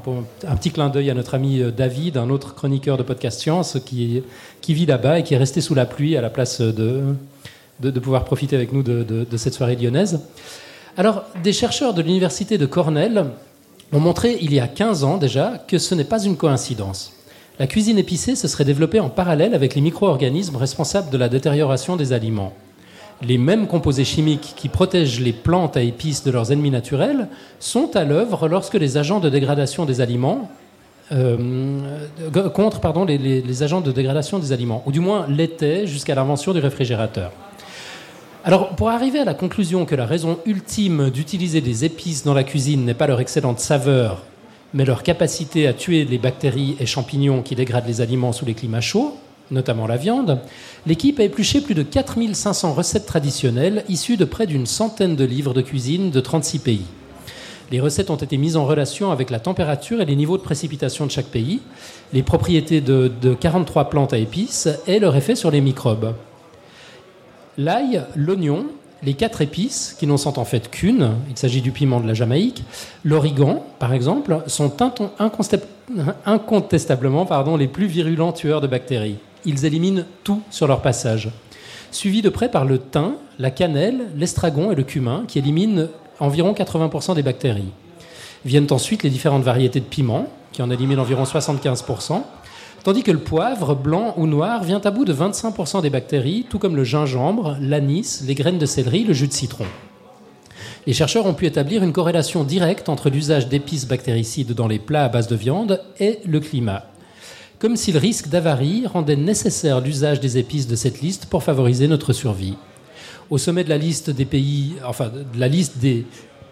un petit clin d'œil à notre ami euh, David, un autre chroniqueur de podcast science qui, vit là-bas et qui est resté sous la pluie à la place de, de, pouvoir profiter avec nous de, de, cette soirée lyonnaise. Alors, des chercheurs de l'université de Cornell ont montré il y a 15 ans déjà que ce n'est pas une coïncidence. La cuisine épicée se serait développée en parallèle avec les micro-organismes responsables de la détérioration des aliments. Les mêmes composés chimiques qui protègent les plantes à épices de leurs ennemis naturels sont à l'œuvre lorsque les agents de dégradation des aliments euh, contre les, agents de dégradation des aliments, ou du moins l'étaient jusqu'à l'invention du réfrigérateur. Alors, pour arriver à la conclusion que la raison ultime d'utiliser des épices dans la cuisine n'est pas leur excellente saveur, mais leur capacité à tuer les bactéries et champignons qui dégradent les aliments sous les climats chauds, notamment la viande, l'équipe a épluché plus de 4500 recettes traditionnelles issues de près d'une centaine de livres de cuisine de 36 pays. Les recettes ont été mises en relation avec la température et les niveaux de précipitation de chaque pays, les propriétés de, de 43 plantes à épices et leur effet sur les microbes. L'ail, l'oignon, les quatre épices, qui n'en sont en fait qu'une, il s'agit du piment de la Jamaïque, l'origan, par exemple, sont incontestablement les plus virulents tueurs de bactéries. Ils éliminent tout sur leur passage. Suivis de près par le thym, la cannelle, l'estragon et le cumin, qui éliminent environ 80% des bactéries. Viennent ensuite les différentes variétés de piments, qui en éliminent environ 75%, tandis que le poivre, blanc ou noir, vient à bout de 25% des bactéries, tout comme le gingembre, l'anis, les graines de céleri, le jus de citron. Les chercheurs ont pu établir une corrélation directe entre l'usage d'épices bactéricides dans les plats à base de viande et le climat. Comme si le risque d'avarie rendait nécessaire l'usage des épices de cette liste pour favoriser notre survie. Au sommet de la liste des pays, enfin de la liste des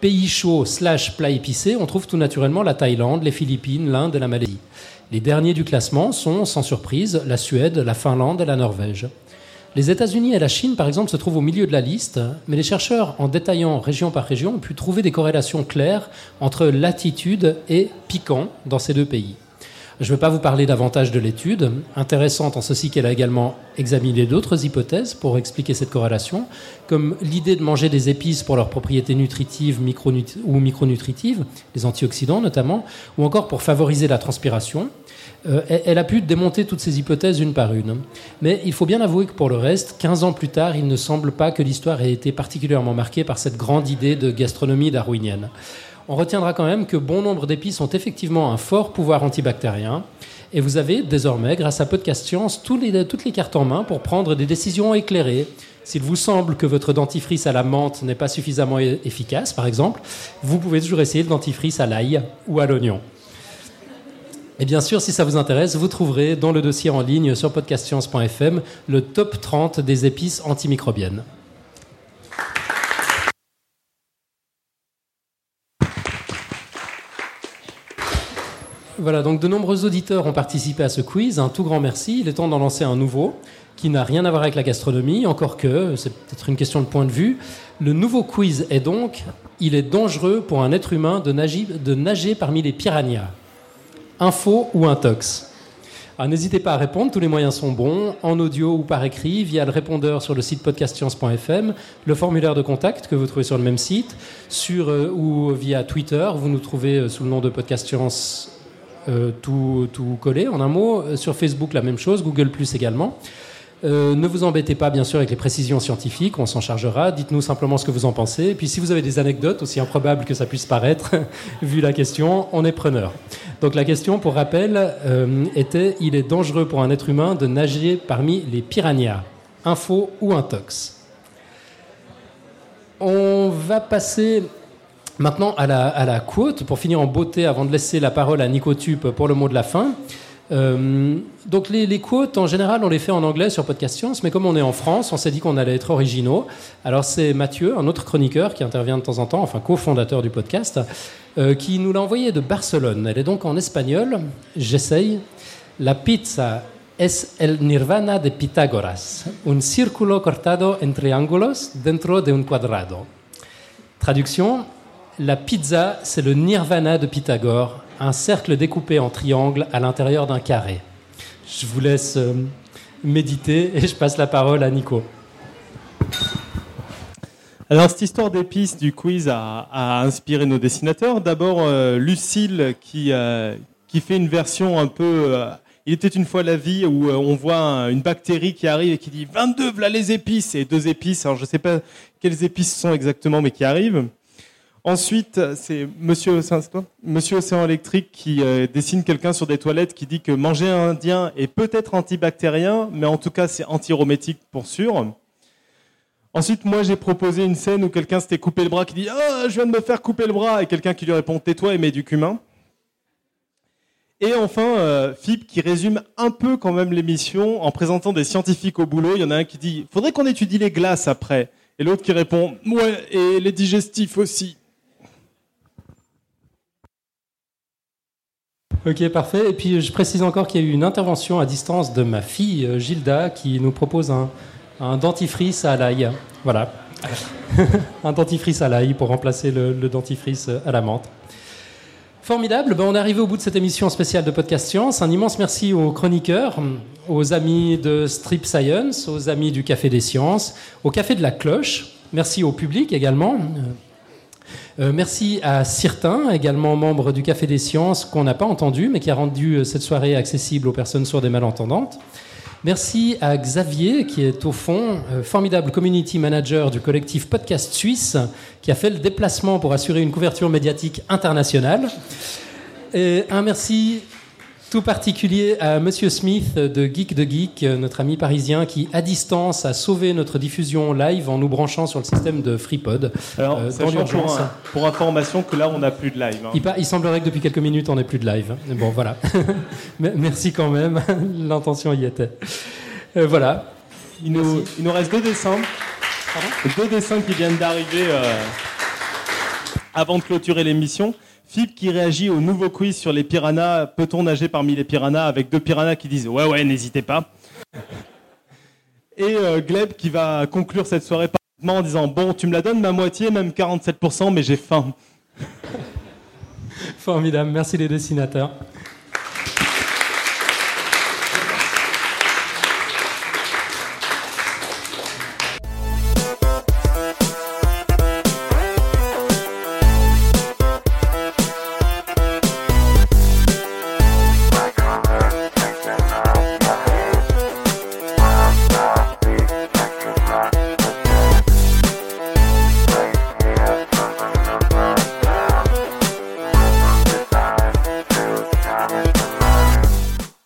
pays chauds slash plats épicés, on trouve tout naturellement la Thaïlande, les Philippines, l'Inde et la Malaisie. Les derniers du classement sont, sans surprise, la Suède, la Finlande et la Norvège. Les États-Unis et la Chine, par exemple, se trouvent au milieu de la liste, mais les chercheurs, en détaillant région par région, ont pu trouver des corrélations claires entre latitude et piquant dans ces deux pays. Je ne vais pas vous parler davantage de l'étude, intéressante en ceci qu'elle a également examiné d'autres hypothèses pour expliquer cette corrélation, comme l'idée de manger des épices pour leurs propriétés nutritives ou micronutritives, les antioxydants notamment, ou encore pour favoriser la transpiration. Euh, elle a pu démonter toutes ces hypothèses une par une. Mais il faut bien avouer que pour le reste, 15 ans plus tard, il ne semble pas que l'histoire ait été particulièrement marquée par cette grande idée de gastronomie darwinienne on retiendra quand même que bon nombre d'épices ont effectivement un fort pouvoir antibactérien. Et vous avez désormais, grâce à Podcast Science, toutes les cartes en main pour prendre des décisions éclairées. S'il vous semble que votre dentifrice à la menthe n'est pas suffisamment efficace, par exemple, vous pouvez toujours essayer le dentifrice à l'ail ou à l'oignon. Et bien sûr, si ça vous intéresse, vous trouverez dans le dossier en ligne sur podcastscience.fm le top 30 des épices antimicrobiennes. Voilà, donc de nombreux auditeurs ont participé à ce quiz. Un tout grand merci. Il est temps d'en lancer un nouveau qui n'a rien à voir avec la gastronomie, encore que c'est peut-être une question de point de vue. Le nouveau quiz est donc il est dangereux pour un être humain de nager, parmi les piranhas. Info ou intox? Ah, N'hésitez pas à répondre, tous les moyens sont bons, en audio ou par écrit, via le répondeur sur le site podcastscience.fm, le formulaire de contact que vous trouvez sur le même site, euh, ou via Twitter, vous nous trouvez euh, sous le nom de Podcast euh, tout, tout collé en un mot. Euh, sur Facebook, la même chose, Google Plus également. Euh, ne vous embêtez pas, bien sûr, avec les précisions scientifiques, on s'en chargera. Dites-nous simplement ce que vous en pensez. Et puis, si vous avez des anecdotes, aussi improbables que ça puisse paraître, vu la question, on est preneur. Donc, la question, pour rappel, était il est dangereux pour un être humain de nager parmi les piranhas Info ou intox On va passer Maintenant, à la, à quote, pour finir en beauté, avant de laisser la parole à Nicotube pour le mot de la fin. Euh, donc les, les, quotes, en général, on les fait en anglais sur Podcast Science, mais comme on est en France, on s'est dit qu'on allait être originaux. Alors c'est Mathieu, un autre chroniqueur qui intervient de temps en temps, enfin cofondateur du podcast, euh, qui nous l'a envoyé de Barcelone. Elle est donc en espagnol. J'essaye. La pizza es el nirvana de Pitágoras, un círculo cortado en triángulos dentro de un cuadrado. Traduction la pizza, c'est le nirvana de Pythagore, un cercle découpé en triangle à l'intérieur d'un carré. Je vous laisse euh, méditer et je passe la parole à Nico. Alors, cette histoire d'épices du quiz a, inspiré nos dessinateurs. D'abord, euh, Lucille qui, euh, qui fait une version un peu. il était une fois la vie où on voit une bactérie qui arrive et qui dit 22, voilà les épices, et deux épices. Alors, je ne sais pas quelles épices sont exactement, mais qui arrivent. Ensuite, c'est Monsieur, Monsieur Océan Électrique qui euh, dessine quelqu'un sur des toilettes qui dit que manger un indien est peut-être antibactérien, mais en tout cas c'est antirométique pour sûr. Ensuite, moi j'ai proposé une scène où quelqu'un s'était coupé le bras qui dit Ah, je viens de me faire couper le bras et quelqu'un qui lui répond Tais-toi et mets du cumin. Et enfin, euh, Philippe qui résume un peu quand même l'émission en présentant des scientifiques au boulot. Il y en a un qui dit Faudrait qu'on étudie les glaces après. Et l'autre qui répond Ouais, et les digestifs aussi. Ok, parfait. Et puis je précise encore qu'il y a eu une intervention à distance de ma fille euh, Gilda qui nous propose un, dentifrice à l'ail. Voilà. un dentifrice à l'ail pour remplacer le, dentifrice à la menthe. Formidable, ben, on est arrivé au bout de cette émission spéciale de Podcast Science. Un immense merci aux chroniqueurs, aux amis de Strip Science, aux amis du Café des Sciences, au Café de la Cloche. Merci au public également. Euh, merci à Cirtin, également membre du Café des Sciences, qu'on n'a pas entendu, mais qui a rendu euh, cette soirée accessible aux personnes sourdes et malentendantes. Merci à Xavier, qui est au fond euh, formidable community manager du collectif Podcast Suisse, qui a fait le déplacement pour assurer une couverture médiatique internationale. Et un merci tout particulier à Monsieur Smith de Geek de Geek, notre ami parisien, qui à distance a sauvé notre diffusion live en nous branchant sur le système de FreePod. Alors, euh, pour, pour, information que là on n'a plus de live. Hein. Il, semblerait que depuis quelques minutes on n'ait plus de live. Bon voilà. Merci quand même. L'intention y était. Euh, voilà. Il nous, il nous, reste deux dessins. deux dessins qui viennent d'arriver euh, avant de clôturer l'émission. Philippe qui réagit au nouveau quiz sur les piranhas. Peut-on nager parmi les piranhas avec deux piranhas qui disent ouais ouais n'hésitez pas. Et euh, Gleb qui va conclure cette soirée en disant bon tu me la donnes ma moitié même 47% mais j'ai faim. Formidable, merci les dessinateurs.